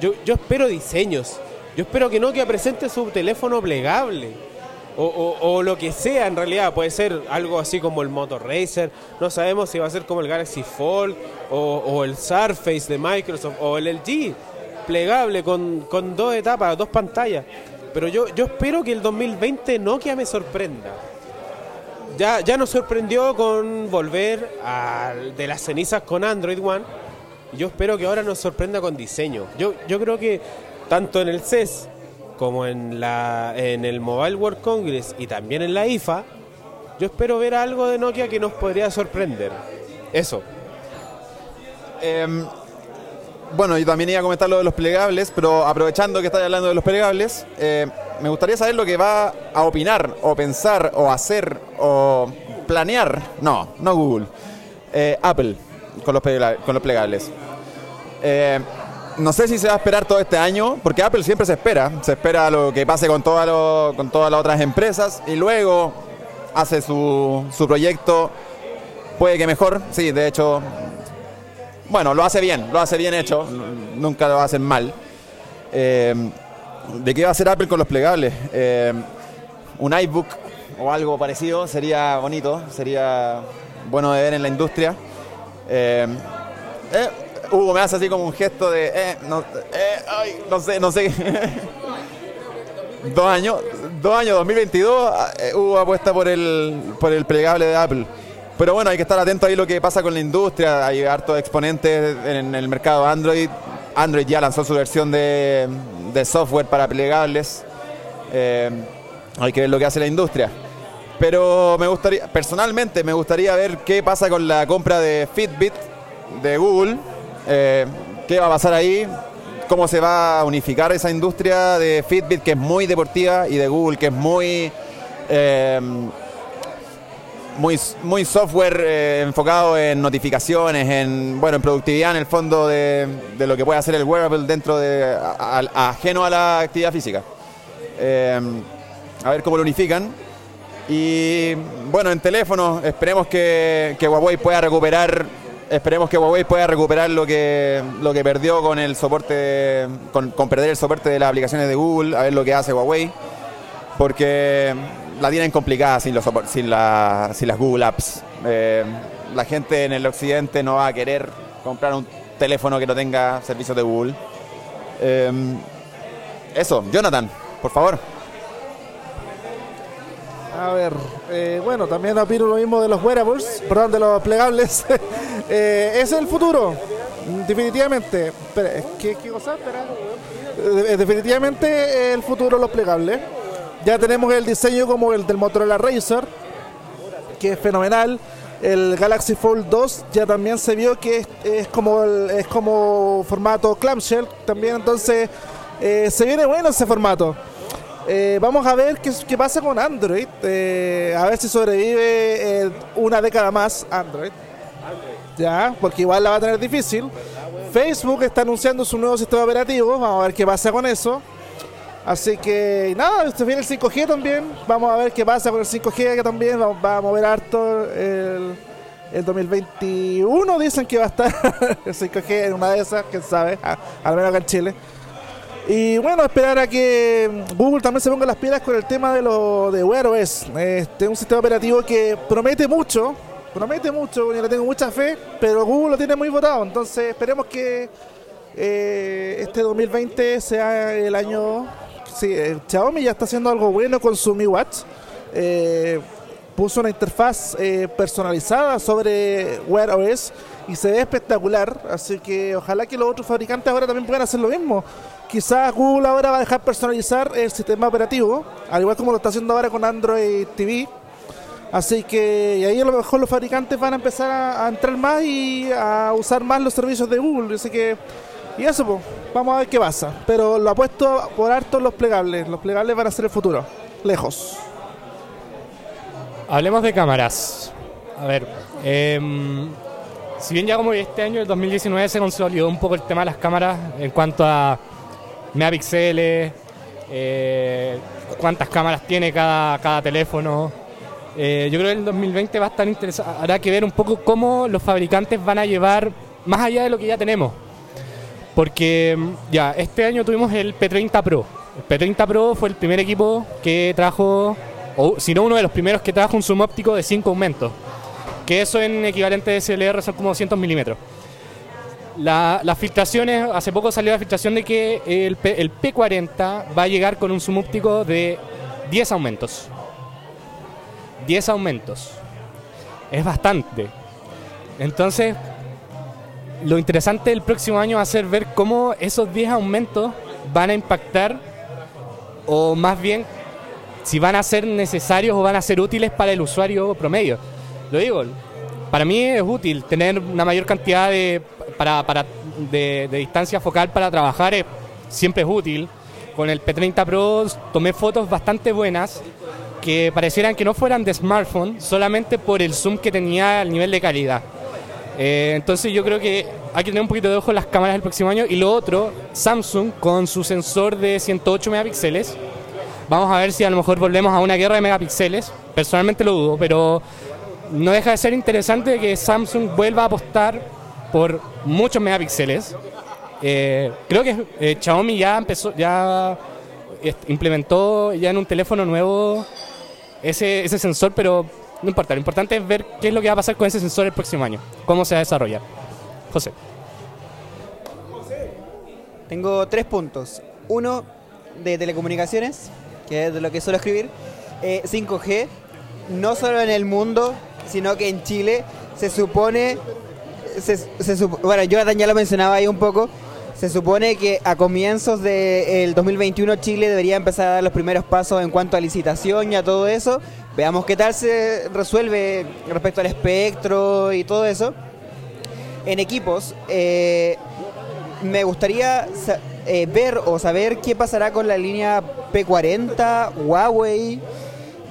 yo, yo espero diseños. Yo espero que Nokia presente su teléfono plegable. O, o- o lo que sea en realidad, puede ser algo así como el Moto Racer, no sabemos si va a ser como el Galaxy Fold o, o el Surface de Microsoft o el LG, plegable con, con dos etapas, dos pantallas. Pero yo, yo espero que el 2020 Nokia me sorprenda. Ya, ya nos sorprendió con volver al- de las cenizas con Android One. Yo espero que ahora nos sorprenda con diseño. Yo, yo creo que tanto en el CES como en, la, en el Mobile World Congress y también en la IFA, yo espero ver algo de Nokia que nos podría sorprender. Eso. Em, bueno, yo también iba a comentar lo de los plegables, pero aprovechando que estáis hablando de los plegables, eh, me gustaría saber lo que va a opinar, o pensar, o hacer, o planear. No, no Google. eh, Apple con los, plega- con los plegables. Eh, no sé si se va a esperar todo este año, porque Apple siempre se espera. Se espera lo que pase con, toda lo- con todas las otras empresas y luego hace su, su proyecto. Puede que mejor, sí, de hecho, bueno, lo hace bien, lo hace bien hecho, nunca lo hacen mal. Eh, ¿De qué va a hacer Apple con los plegables? Eh, un iBook o algo parecido sería bonito, sería bueno de ver en la industria. Eh, Hugo me hace así como un gesto de, eh, no, ay, no sé, no sé. dos años, dos años, 2022, eh, Hugo apuesta por el, por el plegable de Apple. Pero bueno, hay que estar atento ahí lo que pasa con la industria. Hay hartos exponentes en el mercado Android. Android ya lanzó su versión de, software para plegables. Eh, hay que ver lo que hace la industria. Pero me gustaría, personalmente, me gustaría ver qué pasa con la compra de Fitbit de Google. Eh, ¿Qué va a pasar ahí? ¿Cómo se va a unificar esa industria de Fitbit que es muy deportiva y de Google que es muy... eh, muy, muy software eh, enfocado en notificaciones, en bueno, en productividad en el fondo de, de lo que puede hacer el wearable dentro de ajeno a la actividad física. Eh, a ver cómo lo unifican. Y bueno, en teléfonos esperemos que, que Huawei pueda recuperar, esperemos que Huawei pueda recuperar lo que lo que perdió con el soporte, con, con perder el soporte de las aplicaciones de Google, a ver lo que hace Huawei porque la tienen complicada sin, los sin, la- sin las Google Apps. Eh, la gente en el occidente no va a querer comprar un teléfono que no tenga servicios de Google. Eh, eso, Jonathan, por favor. A ver, eh, bueno, también opino lo mismo de los wearables, perdón, de los plegables. Eh, es el futuro, definitivamente. ¿qué, cosa? Eh, definitivamente el futuro los plegables. Ya tenemos el diseño como el del Motorola Racer, que es fenomenal. El Galaxy Fold 2 ya también se vio que es, como es como formato clamshell también, entonces eh, se viene bueno ese formato. Eh, vamos a ver qué, qué pasa con Android, eh, a ver si sobrevive una década más Android. Ya, porque igual la va a tener difícil. Facebook está anunciando su nuevo sistema operativo, vamos a ver qué pasa con eso. Así que nada, este viene el 5G también. Vamos a ver qué pasa con el 5G que también va, a mover harto el, el 2021. Dicen que va a estar el 5G en una de esas, quién sabe, al menos acá en Chile. Y bueno, esperar a que Google también se ponga las pilas con el tema de lo de Wear OS. Este un sistema operativo que promete mucho, promete mucho, y le tengo mucha fe, pero Google lo tiene muy votado. Entonces esperemos que eh, este 2020 sea el año. Sí, eh, Xiaomi ya está haciendo algo bueno con su Mi Watch. Eh, puso una interfaz eh, personalizada sobre Wear OS y se ve espectacular. Así que ojalá que los otros fabricantes ahora también puedan hacer lo mismo. Quizás Google ahora va a dejar personalizar el sistema operativo, al igual como lo está haciendo ahora con Android TV. Así que y ahí a lo mejor los fabricantes van a empezar a, a entrar más y a usar más los servicios de Google. Así que, y eso, pues, vamos a ver qué pasa. Pero lo apuesto por harto los plegables. Los plegables van a ser el futuro. Lejos. Hablemos de cámaras. A ver, em, si bien ya como este año, el 2019, se consolidó un poco el tema de las cámaras en cuanto a megapíxeles, eh, cuántas cámaras tiene cada, cada teléfono. Eh, yo creo que el 2020 va a estar interesante. Habrá que ver un poco cómo los fabricantes van a llevar más allá de lo que ya tenemos. Porque mm, ya, este año tuvimos el P30 Pro. El P30 Pro fue el primer equipo que trajo, o si no uno de los primeros que trajo un zoom óptico de 5 aumentos. Que eso en equivalente de SLR son como 200 milímetros. La- las filtraciones, hace poco salió la filtración de que el, P, el P40 va a llegar con un zoom óptico de 10 aumentos. 10 aumentos. Es bastante. Entonces, lo interesante del próximo año va a ser ver cómo esos 10 aumentos van a impactar, o más bien, si van a ser necesarios o van a ser útiles para el usuario promedio. Lo digo, para mí es útil tener una mayor cantidad de, para, para- de, de distancia focal para trabajar, siempre es útil. Con el P30 Pro tomé fotos bastante buenas que parecieran que no fueran de smartphone solamente por el zoom que tenía al nivel de calidad. Eh, entonces yo creo que hay que tener un poquito de ojo en las cámaras del próximo año. Y lo otro, Samsung con su sensor de 108 megapíxeles. Vamos a ver si a lo mejor volvemos a una guerra de megapíxeles. Personalmente lo dudo, pero no deja de ser interesante que Samsung vuelva a apostar por muchos megapíxeles. Eh, creo que eh, Xiaomi ya empezó, ya implementó ya en un teléfono nuevo ese sensor, pero no importa. Lo importante es ver qué es lo que va a pasar con ese sensor el próximo año, cómo se va a desarrollar. José. Tengo tres puntos. Uno de telecomunicaciones, que es de lo que suelo escribir. Eh, 5G, no solo en el mundo, sino que en Chile se supone... Se, se bueno, Jonathan ya lo mencionaba ahí un poco. Se supone que a comienzos del 2021 Chile debería empezar a dar los primeros pasos en cuanto a licitación y a todo eso. Veamos qué tal se resuelve respecto al espectro y todo eso. En equipos, eh, me gustaría eh, ver o saber qué pasará con la línea P40, Huawei,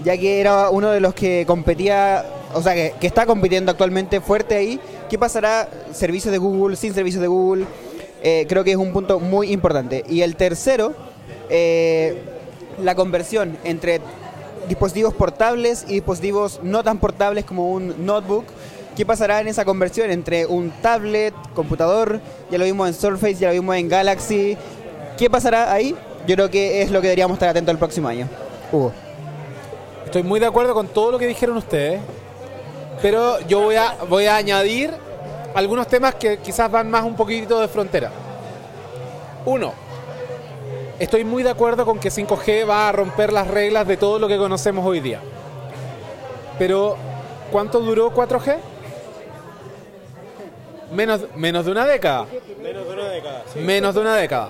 ya que era uno de los que competía, o sea, que, está compitiendo actualmente fuerte ahí. ¿Qué pasará servicios de Google, sin servicios de Google? Eh, creo que es un punto muy importante. Y el tercero, la conversión entre dispositivos portables y dispositivos no tan portables como un notebook. ¿Qué pasará en esa conversión entre un tablet, computador? Ya lo vimos en Surface, ya lo vimos en Galaxy. ¿Qué pasará ahí? Yo creo que es lo que deberíamos estar atentos el próximo año. Hugo. Estoy muy de acuerdo con todo lo que dijeron ustedes, pero yo voy a, voy a añadir algunos temas que quizás van más un poquito de frontera. Uno, estoy muy de acuerdo con que 5G va a romper las reglas de todo lo que conocemos hoy día. Pero, ¿cuánto duró 4G? Menos, menos de una década. Menos de una década. sí. Menos de una década.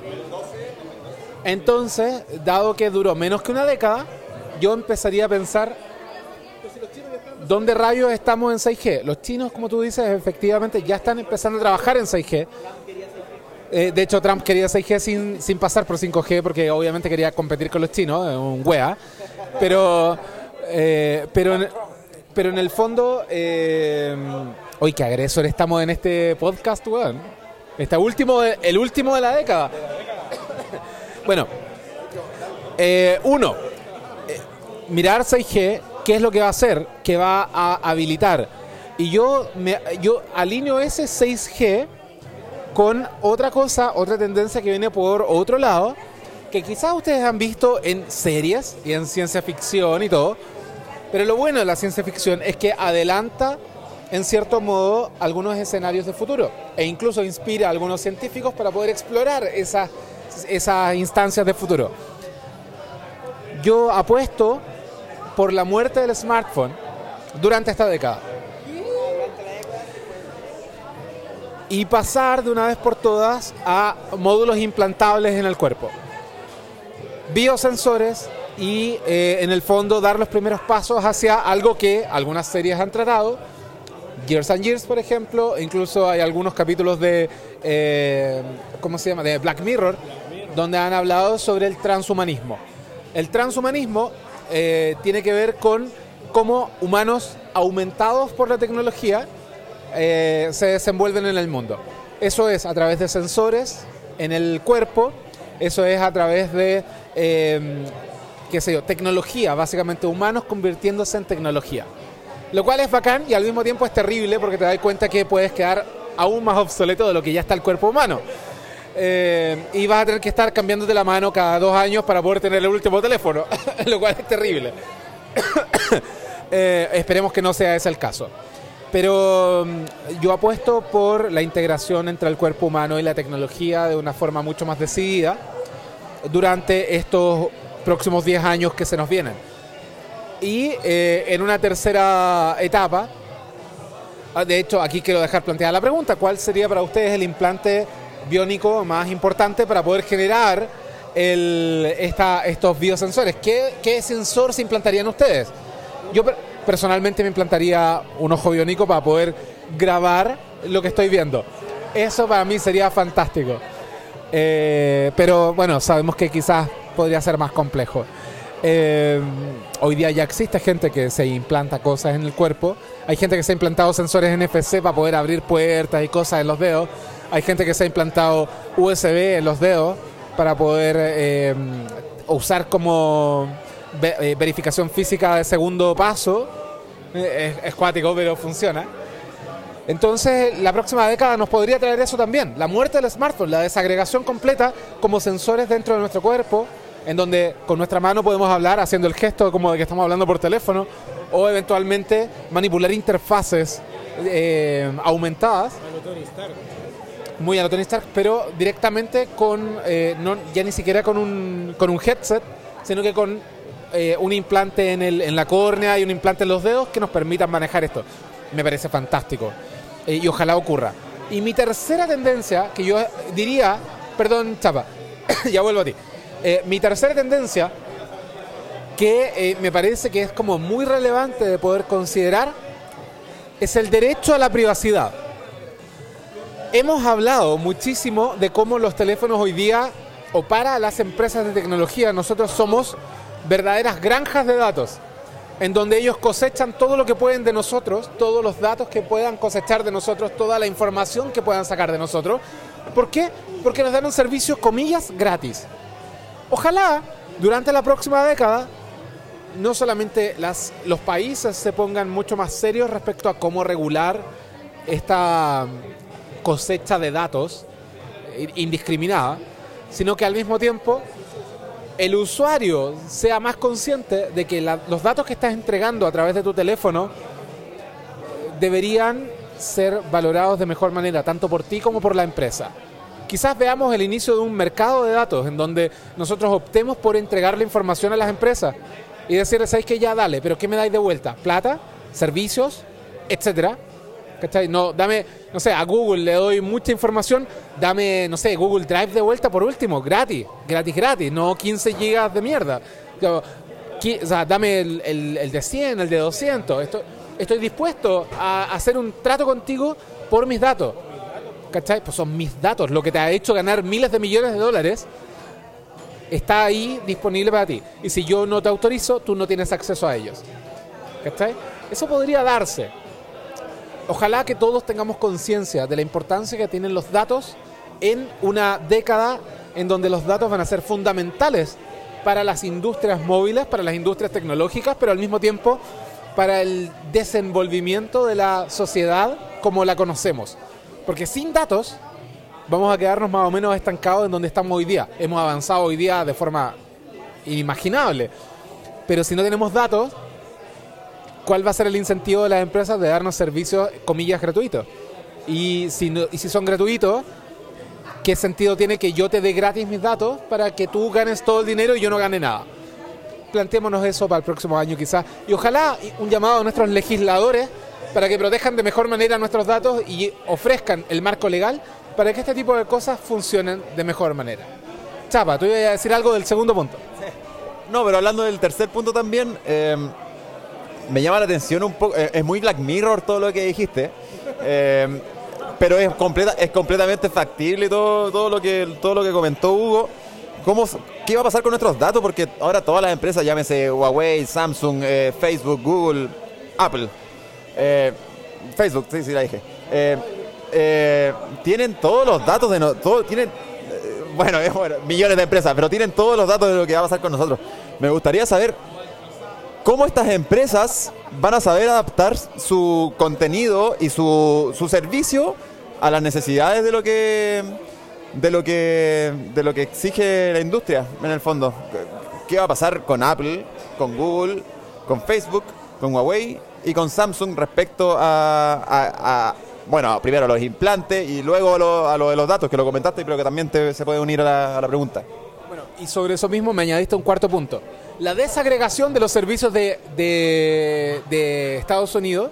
Entonces, dado que duró menos que una década, yo empezaría a pensar, ¿dónde rayos estamos en 6G? Los chinos, como tú dices, efectivamente ya están empezando a trabajar en 6G. Eh, de hecho, Trump quería 6G sin, sin pasar por 5G porque obviamente quería competir con los chinos, eh, un wea. Pero, eh, pero, en, pero en el fondo, eh, hoy qué agresor estamos en este podcast, weón. Este último, de- el último de la década. Bueno, eh, uno, mirar 6G, ¿qué es lo que va a hacer? Que va a habilitar. Y yo, me, yo alineo ese 6G con otra cosa, otra tendencia que viene por otro lado, que quizás ustedes han visto en series y en ciencia ficción y todo, pero lo bueno de la ciencia ficción es que adelanta, en cierto modo, algunos escenarios de futuro e incluso inspira a algunos científicos para poder explorar esas, esas instancias de futuro. Yo apuesto por la muerte del smartphone durante esta década. Y pasar de una vez por todas a módulos implantables en el cuerpo. Biosensores y eh, en el fondo dar los primeros pasos hacia algo que algunas series han tratado. Gears and Gears, por ejemplo, incluso hay algunos capítulos de, eh, ¿cómo se llama?, de Black Mirror, donde han hablado sobre el transhumanismo. El transhumanismo eh, tiene que ver con cómo humanos aumentados por la tecnología eh, se desenvuelven en el mundo. Eso es a través de sensores en el cuerpo, eso es a través de, eh, qué sé yo, tecnología, básicamente humanos convirtiéndose en tecnología. Lo cual es bacán y al mismo tiempo es terrible porque te das cuenta que puedes quedar aún más obsoleto de lo que ya está el cuerpo humano. Eh, y vas a tener que estar cambiándote la mano cada dos años para poder tener el último teléfono, lo cual es terrible. Eh, esperemos que no sea ese el caso. Pero mm, yo apuesto por la integración entre el cuerpo humano y la tecnología de una forma mucho más decidida durante estos próximos 10 años que se nos vienen. Y eh, en una tercera etapa, ah, de hecho aquí quiero dejar planteada la pregunta, ¿cuál sería para ustedes el implante biónico más importante para poder generar estos biosensores? ¿Qué, ¿Qué sensor se implantarían ustedes? Yo personalmente me implantaría un ojo biónico para poder grabar lo que estoy viendo. Eso para mí sería fantástico. Eh, pero bueno, sabemos que quizás podría ser más complejo. Eh, hoy día ya existe gente que se implanta cosas en el cuerpo. Hay gente que se ha implantado sensores NFC para poder abrir puertas y cosas en los dedos. Hay gente que se ha implantado USB en los dedos para poder eh, usar como ve- verificación física de segundo paso. Es, es cuático, pero funciona. Entonces, la próxima década nos podría traer eso también. La muerte del smartphone, la desagregación completa como sensores dentro de nuestro cuerpo, en donde con nuestra mano podemos hablar haciendo el gesto como de que estamos hablando por teléfono, o eventualmente manipular interfaces eh, aumentadas. Muy a lo Tony Stark, pero directamente con, eh, no, ya ni siquiera con un, con un headset, sino que con eh, un implante en, el, en la córnea y un implante en los dedos que nos permitan manejar esto. Me parece fantástico. Eh, y ojalá ocurra. Y mi tercera tendencia, que yo diría, perdón, Chapa, ya vuelvo a ti. Eh, mi tercera tendencia, que me parece que es como muy relevante de poder considerar, es el derecho a la privacidad. Hemos hablado muchísimo de cómo los teléfonos hoy día, o para las empresas de tecnología, nosotros somos verdaderas granjas de datos, en donde ellos cosechan todo lo que pueden de nosotros, todos los datos que puedan cosechar de nosotros, toda la información que puedan sacar de nosotros. ¿Por qué? Porque nos dan un servicio, comillas, gratis. Ojalá, durante la próxima década, no solamente los países se pongan mucho más serios respecto a cómo regular esta cosecha de datos eh, indiscriminada, sino que al mismo tiempo el usuario sea más consciente de que los datos que estás entregando a través de tu teléfono deberían ser valorados de mejor manera, tanto por ti como por la empresa. Quizás veamos el inicio de un mercado de datos en donde nosotros optemos por entregar la información a las empresas y decirles, ¿sabéis que ya dale? ¿Pero qué me dais de vuelta? ¿Plata? ¿Servicios? Etcétera. ¿Cachai? No, dame, no sé, a Google le doy mucha información, dame, no sé, Google Drive de vuelta por último, gratis, gratis, gratis, no 15 gigas de mierda. O sea, dame el, el- el de 100, el de 200. Estoy, estoy dispuesto a hacer un trato contigo por mis datos. ¿Cachai? Pues son mis datos. Lo que te ha hecho ganar miles de millones de dólares está ahí disponible para ti. Y si yo no te autorizo, tú no tienes acceso a ellos. ¿Cachai? Eso podría darse. Ojalá que todos tengamos conciencia de la importancia que tienen los datos en una década en donde los datos van a ser fundamentales para las industrias móviles, para las industrias tecnológicas, pero al mismo tiempo para el desenvolvimiento de la sociedad como la conocemos. Porque sin datos vamos a quedarnos más o menos estancados en donde estamos hoy día. Hemos avanzado hoy día de forma inimaginable. Pero si no tenemos datos, ¿cuál va a ser el incentivo de las empresas de darnos servicios, comillas, gratuitos? Y si, no- y si son gratuitos, ¿qué sentido tiene que yo te dé gratis mis datos para que tú ganes todo el dinero y yo no gane nada? planteémonos eso para el próximo año quizás. Y ojalá un llamado a nuestros legisladores para que protejan de mejor manera nuestros datos y ofrezcan el marco legal para que este tipo de cosas funcionen de mejor manera. Chapa, tú ibas a decir algo del segundo punto. No, pero hablando del tercer punto también, eh, me llama la atención un poco, eh, es muy Black Mirror todo lo que dijiste, eh, pero es, completa, es completamente factible todo, todo, lo que, todo lo que comentó Hugo. ¿Cómo, ¿Qué va a pasar con nuestros datos? Porque ahora todas las empresas, llámese Huawei, Samsung, eh, Facebook, Google, Apple, eh, Facebook, sí, sí, la dije, tienen todos los datos de... No, todo, tienen, bueno, bueno, millones de empresas, pero tienen todos los datos de lo que va a pasar con nosotros. Me gustaría saber cómo estas empresas van a saber adaptar su contenido y su, su servicio a las necesidades de lo que de lo que de lo que exige la industria en el fondo. ¿Qué va a pasar con Apple, con Google, con Facebook, con Huawei y con Samsung respecto a, bueno, primero a los implantes y luego a lo, a lo de los datos que lo comentaste, pero que también te- se puede unir a la pregunta. Bueno, y sobre eso mismo me añadiste un cuarto punto. La desagregación de los servicios de, Estados Unidos,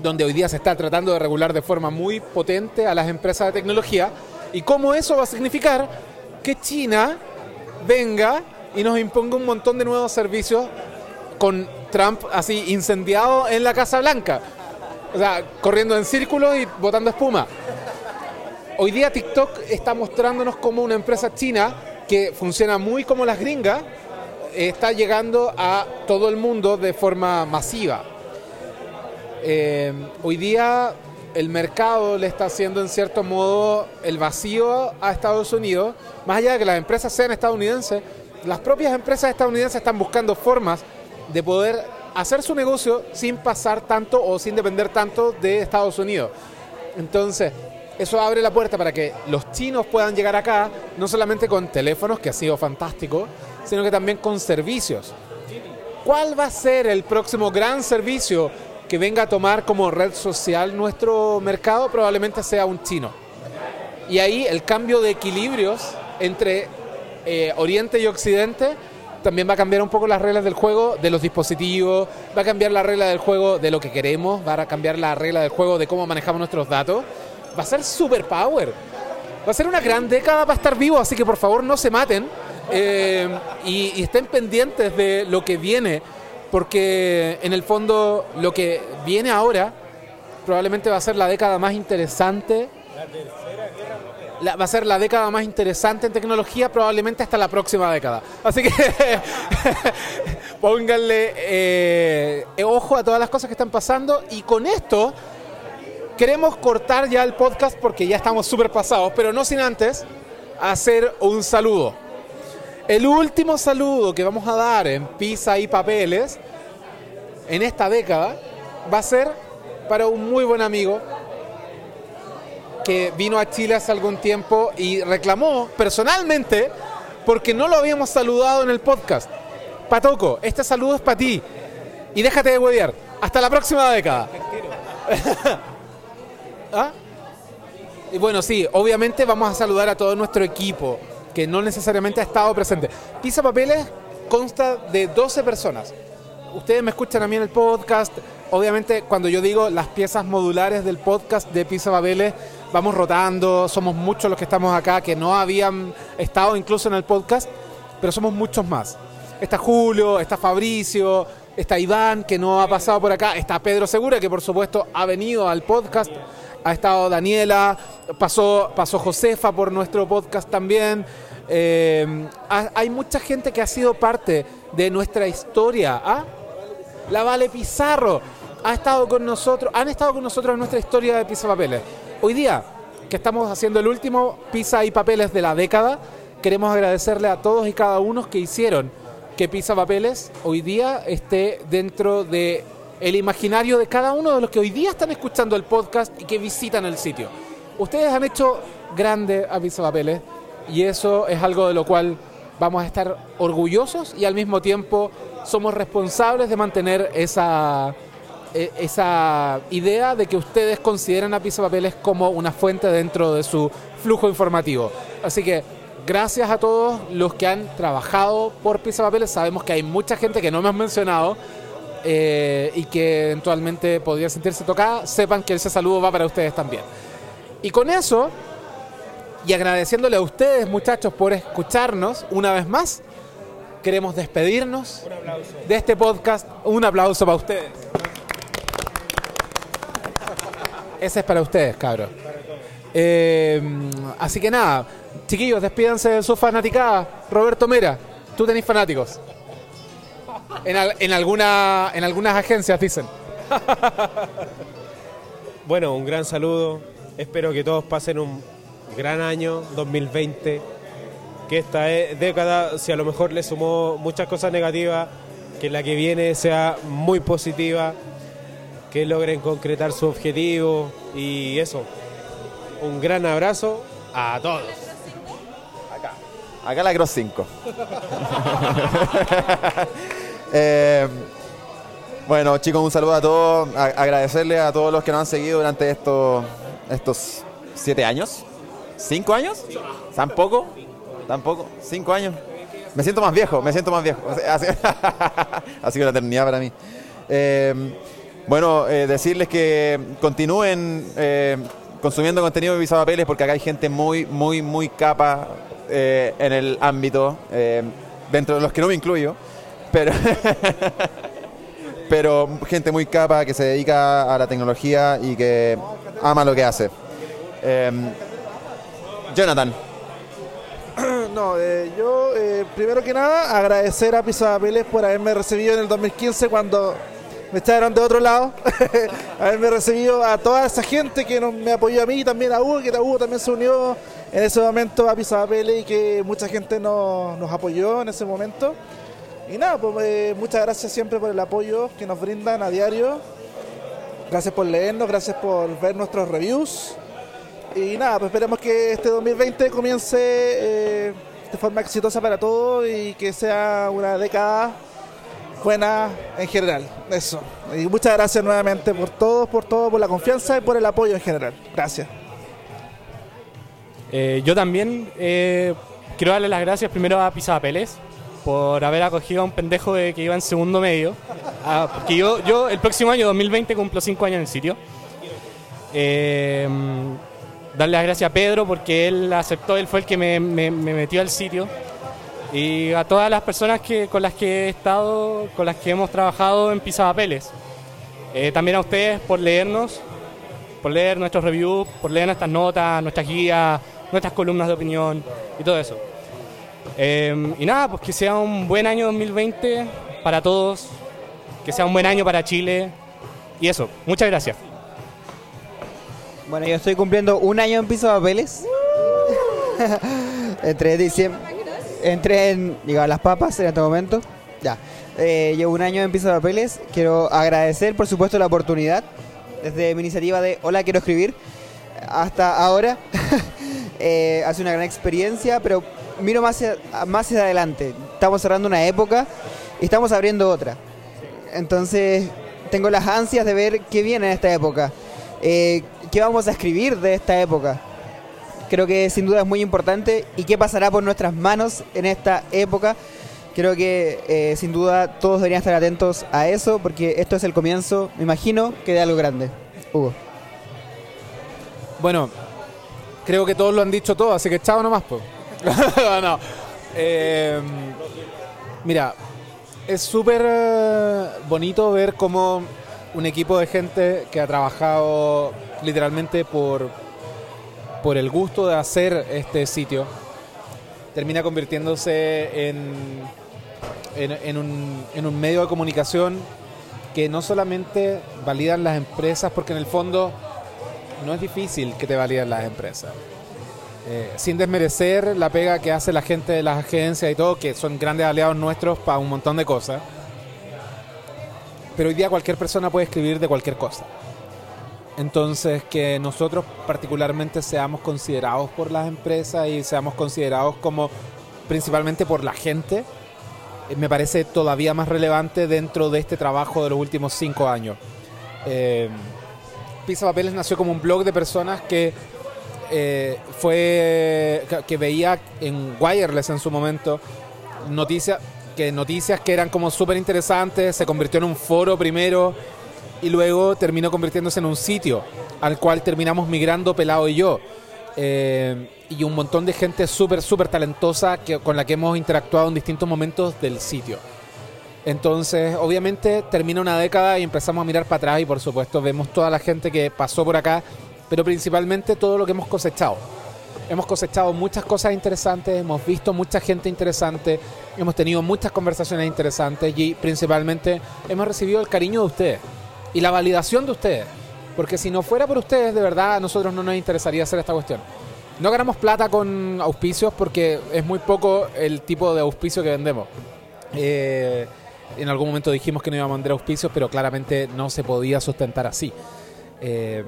donde hoy día se está tratando de regular de forma muy potente a las empresas de tecnología, y cómo eso va a significar que China venga y nos imponga un montón de nuevos servicios con Trump así incendiado en la Casa Blanca. O sea, corriendo en círculos y botando espuma. Hoy día TikTok está mostrándonos como una empresa china que funciona muy como las gringas, está llegando a todo el mundo de forma masiva. Eh, hoy día el mercado le está haciendo en cierto modo el vacío a Estados Unidos, más allá de que las empresas sean estadounidenses, las propias empresas estadounidenses están buscando formas de poder hacer su negocio sin pasar tanto o sin depender tanto de Estados Unidos. Entonces, eso abre la puerta para que los chinos puedan llegar acá, no solamente con teléfonos, que ha sido fantástico, sino que también con servicios. ¿Cuál va a ser el próximo gran servicio que venga a tomar como red social nuestro mercado? Probablemente sea un chino. Y ahí el cambio de equilibrios entre eh, Oriente y Occidente también va a cambiar un poco las reglas del juego de los dispositivos, va a cambiar la regla del juego de lo que queremos, va a cambiar la regla del juego de cómo manejamos nuestros datos. Va a ser super power. Va a ser una gran década para estar vivo, así que por favor no se maten eh, y, estén pendientes de lo que viene, porque en el fondo lo que viene ahora probablemente va a ser la década más interesante. La- va a ser la década más interesante en tecnología, probablemente hasta la próxima década. Así que pónganle eh, ojo a todas las cosas que están pasando. Y con esto queremos cortar ya el podcast porque ya estamos súper pasados, pero no sin antes hacer un saludo. El último saludo que vamos a dar en Pizza y Papeles en esta década va a ser para un muy buen amigo que vino a Chile hace algún tiempo y reclamó personalmente porque no lo habíamos saludado en el podcast. Patoco, este saludo es para ti y déjate de huevear. Hasta la próxima década. ¿Ah? Y bueno, sí, obviamente vamos a saludar a todo nuestro equipo que no necesariamente ha estado presente. Pizza Papeles consta de 12 personas. Ustedes me escuchan a mí en el podcast. Obviamente, cuando yo digo las piezas modulares del podcast de Pizza Papeles, vamos rotando. Somos muchos los que estamos acá que no habían estado incluso en el podcast, pero somos muchos más. Está Julio, está Fabricio, está Iván, que no ha pasado por acá, está Pedro Segura, que por supuesto ha venido al podcast, ha estado Daniela, pasó, pasó Josefa por nuestro podcast también. Eh, ha- hay mucha gente que ha sido parte de nuestra historia. ¿ah? La Vale Pizarro ha estado con nosotros, han estado con nosotros en nuestra historia de Pizza Papeles. Hoy día, que estamos haciendo el último Pizza y Papeles de la década, queremos agradecerle a todos y cada uno que hicieron que Pizza Papeles hoy día esté dentro de el imaginario de cada uno de los que hoy día están escuchando el podcast y que visitan el sitio. Ustedes han hecho grande a Pizza Papeles y eso es algo de lo cual vamos a estar orgullosos y al mismo tiempo somos responsables de mantener esa, e- esa idea de que ustedes consideran a Pizza Papeles como una fuente dentro de su flujo informativo. Así que gracias a todos los que han trabajado por Pizza Papeles. Sabemos que hay mucha gente que no me has mencionado eh, y que eventualmente podría sentirse tocada. Sepan que ese saludo va para ustedes también. Y con eso, y agradeciéndole a ustedes, muchachos, por escucharnos una vez más, queremos despedirnos de este podcast. Un aplauso para ustedes. Ese es para ustedes, cabros. Eh, así que nada, chiquillos, despídanse de su fanaticada. Roberto Mera, tú tenés fanáticos. En, al- en, alguna, en algunas agencias dicen. Bueno, un gran saludo. Espero que todos pasen un gran año 2020. Que esta e- década, si a lo mejor le sumó muchas cosas negativas, que la que viene sea muy positiva, que logren concretar su objetivo y eso. Un gran abrazo a todos. Acá la Cross 5. Eh, bueno, chicos, un saludo a todos. A- agradecerle a todos los que nos han seguido durante estos, estos siete años. ¿Cinco años? ¿Tampoco? ¿Tampoco? ¿Cinco años? Me siento más viejo, me siento más viejo. Ha sido una eternidad para mí. Eh, bueno, eh, decirles que continúen eh, consumiendo contenido de Visapapeles porque acá hay gente muy, muy, muy capa en el ámbito, dentro de los que no me incluyo, pero, pero gente muy capa que se dedica a la tecnología y que ama lo que hace. Eh, Jonathan. No, eh, yo eh, primero que nada agradecer a Papeles por haberme recibido en el 2015 cuando me echaron de otro lado, haberme recibido a toda esa gente que me apoyó a mí y también a Hugo, que Hugo también se unió en ese momento a Papeles y que mucha gente nos, nos apoyó en ese momento. Y nada, pues eh, muchas gracias siempre por el apoyo que nos brindan a diario. Gracias por leernos, gracias por ver nuestros reviews. Y nada, pues esperemos que este 2020 comience eh, de forma exitosa para todos y que sea una década buena en general. Eso. Y muchas gracias nuevamente por todo, por todo, por la confianza y por el apoyo en general. Gracias. Eh, yo también quiero darle las gracias primero a Pisa Papeles por haber acogido a un pendejo de que iba en segundo medio. Ah, porque yo, yo el próximo año, 2020, cumplo cinco años en el sitio. Eh, darle las gracias a Pedro porque él aceptó, él fue el que me, me- me metió al sitio. Y a todas las personas que, con las que he estado, con las que hemos trabajado en Pisa Papeles. Eh, también a ustedes por leernos, por leer nuestros reviews, por leer nuestras notas, nuestras guías, nuestras columnas de opinión y todo eso. Eh, y nada, pues que sea un buen año 2020 para todos, que sea un buen año para Chile. Y eso, muchas gracias. Bueno, yo estoy cumpliendo un año en piso de papeles. Entré en diciembre. Entré en. Llegaban las papas en este momento. Ya. Eh, llevo un año en piso de papeles. Quiero agradecer, por supuesto, la oportunidad. Desde mi iniciativa de Hola, quiero escribir. Hasta ahora. Eh, hace una gran experiencia, pero miro más hacia, más hacia adelante. Estamos cerrando una época y estamos abriendo otra. Entonces, tengo las ansias de ver qué viene en esta época. Eh, ¿Qué vamos a escribir de esta época? Creo que sin duda es muy importante. ¿Y qué pasará por nuestras manos en esta época? Creo que eh, sin duda todos deberían estar atentos a eso, porque esto es el comienzo, me imagino, que de algo grande. Hugo. Bueno, creo que todos lo han dicho todo, así que chao nomás, pues. no. Eh, mira, es súper eh, bonito ver cómo un equipo de gente que ha trabajado literalmente por, por el gusto de hacer este sitio termina convirtiéndose en, en, un, en un medio de comunicación que no solamente validan las empresas, porque en el fondo no es difícil que te validen las empresas. Eh, sin desmerecer la pega que hace la gente de las agencias y todo, que son grandes aliados nuestros para un montón de cosas. Pero hoy día cualquier persona puede escribir de cualquier cosa. Entonces, que nosotros particularmente seamos considerados por las empresas y seamos considerados como principalmente por la gente, eh, me parece todavía más relevante dentro de este trabajo de los últimos cinco años. Eh, Pisa Papeles nació como un blog de personas que eh, fue que, veía en Wireless en su momento noticias que noticias que eran como súper interesantes, se convirtió en un foro primero y luego terminó convirtiéndose en un sitio al cual terminamos migrando Pelado y yo. Eh, y un montón de gente súper, súper talentosa que, con la que hemos interactuado en distintos momentos del sitio. Entonces, obviamente, termina una década y empezamos a mirar para atrás y, por supuesto, vemos toda la gente que pasó por acá, pero principalmente todo lo que hemos cosechado. Hemos cosechado muchas cosas interesantes, hemos visto mucha gente interesante, hemos tenido muchas conversaciones interesantes y, principalmente, hemos recibido el cariño de ustedes y la validación de ustedes. Porque si no fuera por ustedes, de verdad, a nosotros no nos interesaría hacer esta cuestión. No ganamos plata con auspicios porque es muy poco el tipo de auspicio que vendemos. Eh, en algún momento dijimos que no íbamos a vender auspicios, pero claramente no se podía sustentar así. Eh,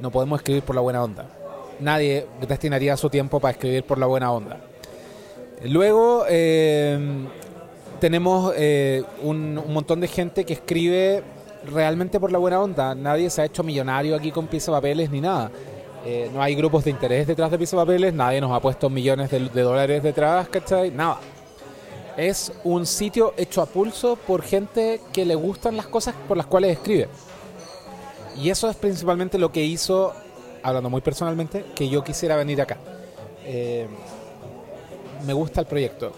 no podemos escribir por la buena onda. Nadie destinaría su tiempo para escribir por la buena onda. Luego eh, tenemos eh, un, un montón de gente que escribe realmente por la buena onda. Nadie se ha hecho millonario aquí con piso papeles ni nada. Eh, no hay grupos de interés detrás de piso papeles, nadie nos ha puesto millones de, de dólares detrás, ¿cachai? Nada. Es un sitio hecho a pulso por gente que le gustan las cosas por las cuales escribe. Y eso es principalmente lo que hizo, hablando muy personalmente, que yo quisiera venir acá. Eh, me gusta el proyecto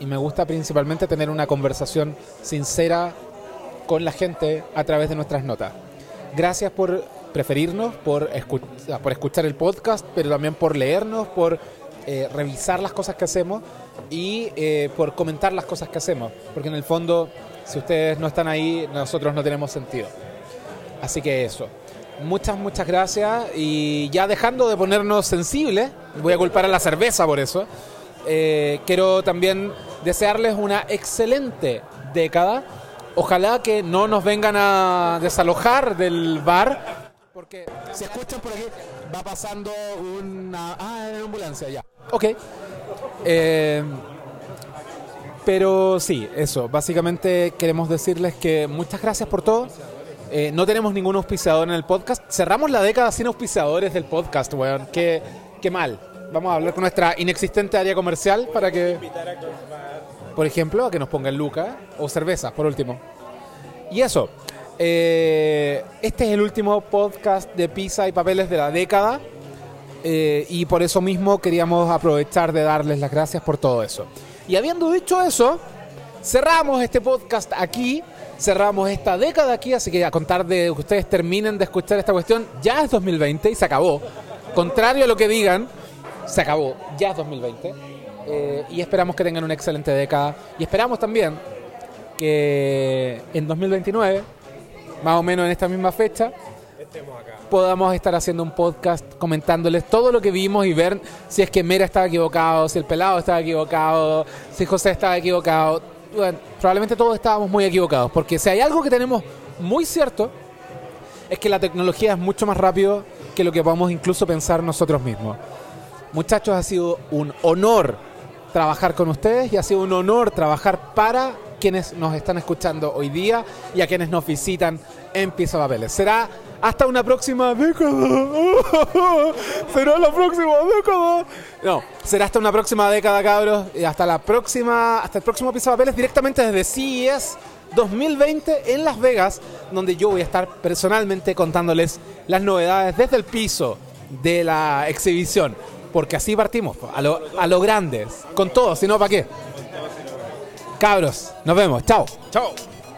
y me gusta principalmente tener una conversación sincera con la gente a través de nuestras notas. Gracias por preferirnos, por, por escuchar el podcast, pero también por leernos, por eh, revisar las cosas que hacemos y eh, por comentar las cosas que hacemos. Porque en el fondo, si ustedes no están ahí, nosotros no tenemos sentido. Así que eso. Muchas, muchas gracias. Y ya dejando de ponernos sensibles, voy a culpar a la cerveza por eso. eh, quiero también desearles una excelente década. Ojalá que no nos vengan a desalojar del bar. Porque si escuchan por aquí, va pasando una. Ah, una ambulancia ya. Ok. Eh, pero sí, eso. Básicamente queremos decirles que muchas gracias por todo. Eh, no tenemos ningún auspiciador en el podcast. Cerramos la década sin auspiciadores del podcast, weón. Qué, qué mal. Vamos a hablar con nuestra inexistente área comercial para que, por ejemplo, a que nos pongan Luca o cervezas, por último. Y eso. eh, este es el último podcast de pizza y papeles de la década. Eh, y por eso mismo queríamos aprovechar de darles las gracias por todo eso. Y habiendo dicho eso, cerramos este podcast aquí, cerramos esta década aquí, así que a contar de que ustedes terminen de escuchar esta cuestión, ya es 2020 y se acabó. Contrario a lo que digan, se acabó, ya es 2020. Eh, y esperamos que tengan una excelente década. Y esperamos también que en 2029, más o menos en esta misma fecha, podamos estar haciendo un podcast comentándoles todo lo que vimos y ver si es que Mera estaba equivocado, si el pelado estaba equivocado, si José estaba equivocado. Probablemente todos estábamos muy equivocados, porque si hay algo que tenemos muy cierto, es que la tecnología es mucho más rápido que lo que podemos incluso pensar nosotros mismos. Muchachos, ha sido un honor trabajar con ustedes y ha sido un honor trabajar para quienes nos están escuchando hoy día y a quienes nos visitan en Pieza Papeles. Será hasta una próxima década. Será la próxima década. No, será hasta una próxima década, cabros. Y hasta la próxima, hasta el próximo Pieza Papeles directamente desde CES 2020 en Las Vegas, donde yo voy a estar personalmente contándoles las novedades desde el piso de la exhibición. Porque así partimos, a lo, a lo grandes, con todo, si no, ¿para qué? Cabros, nos vemos, chao. Chao,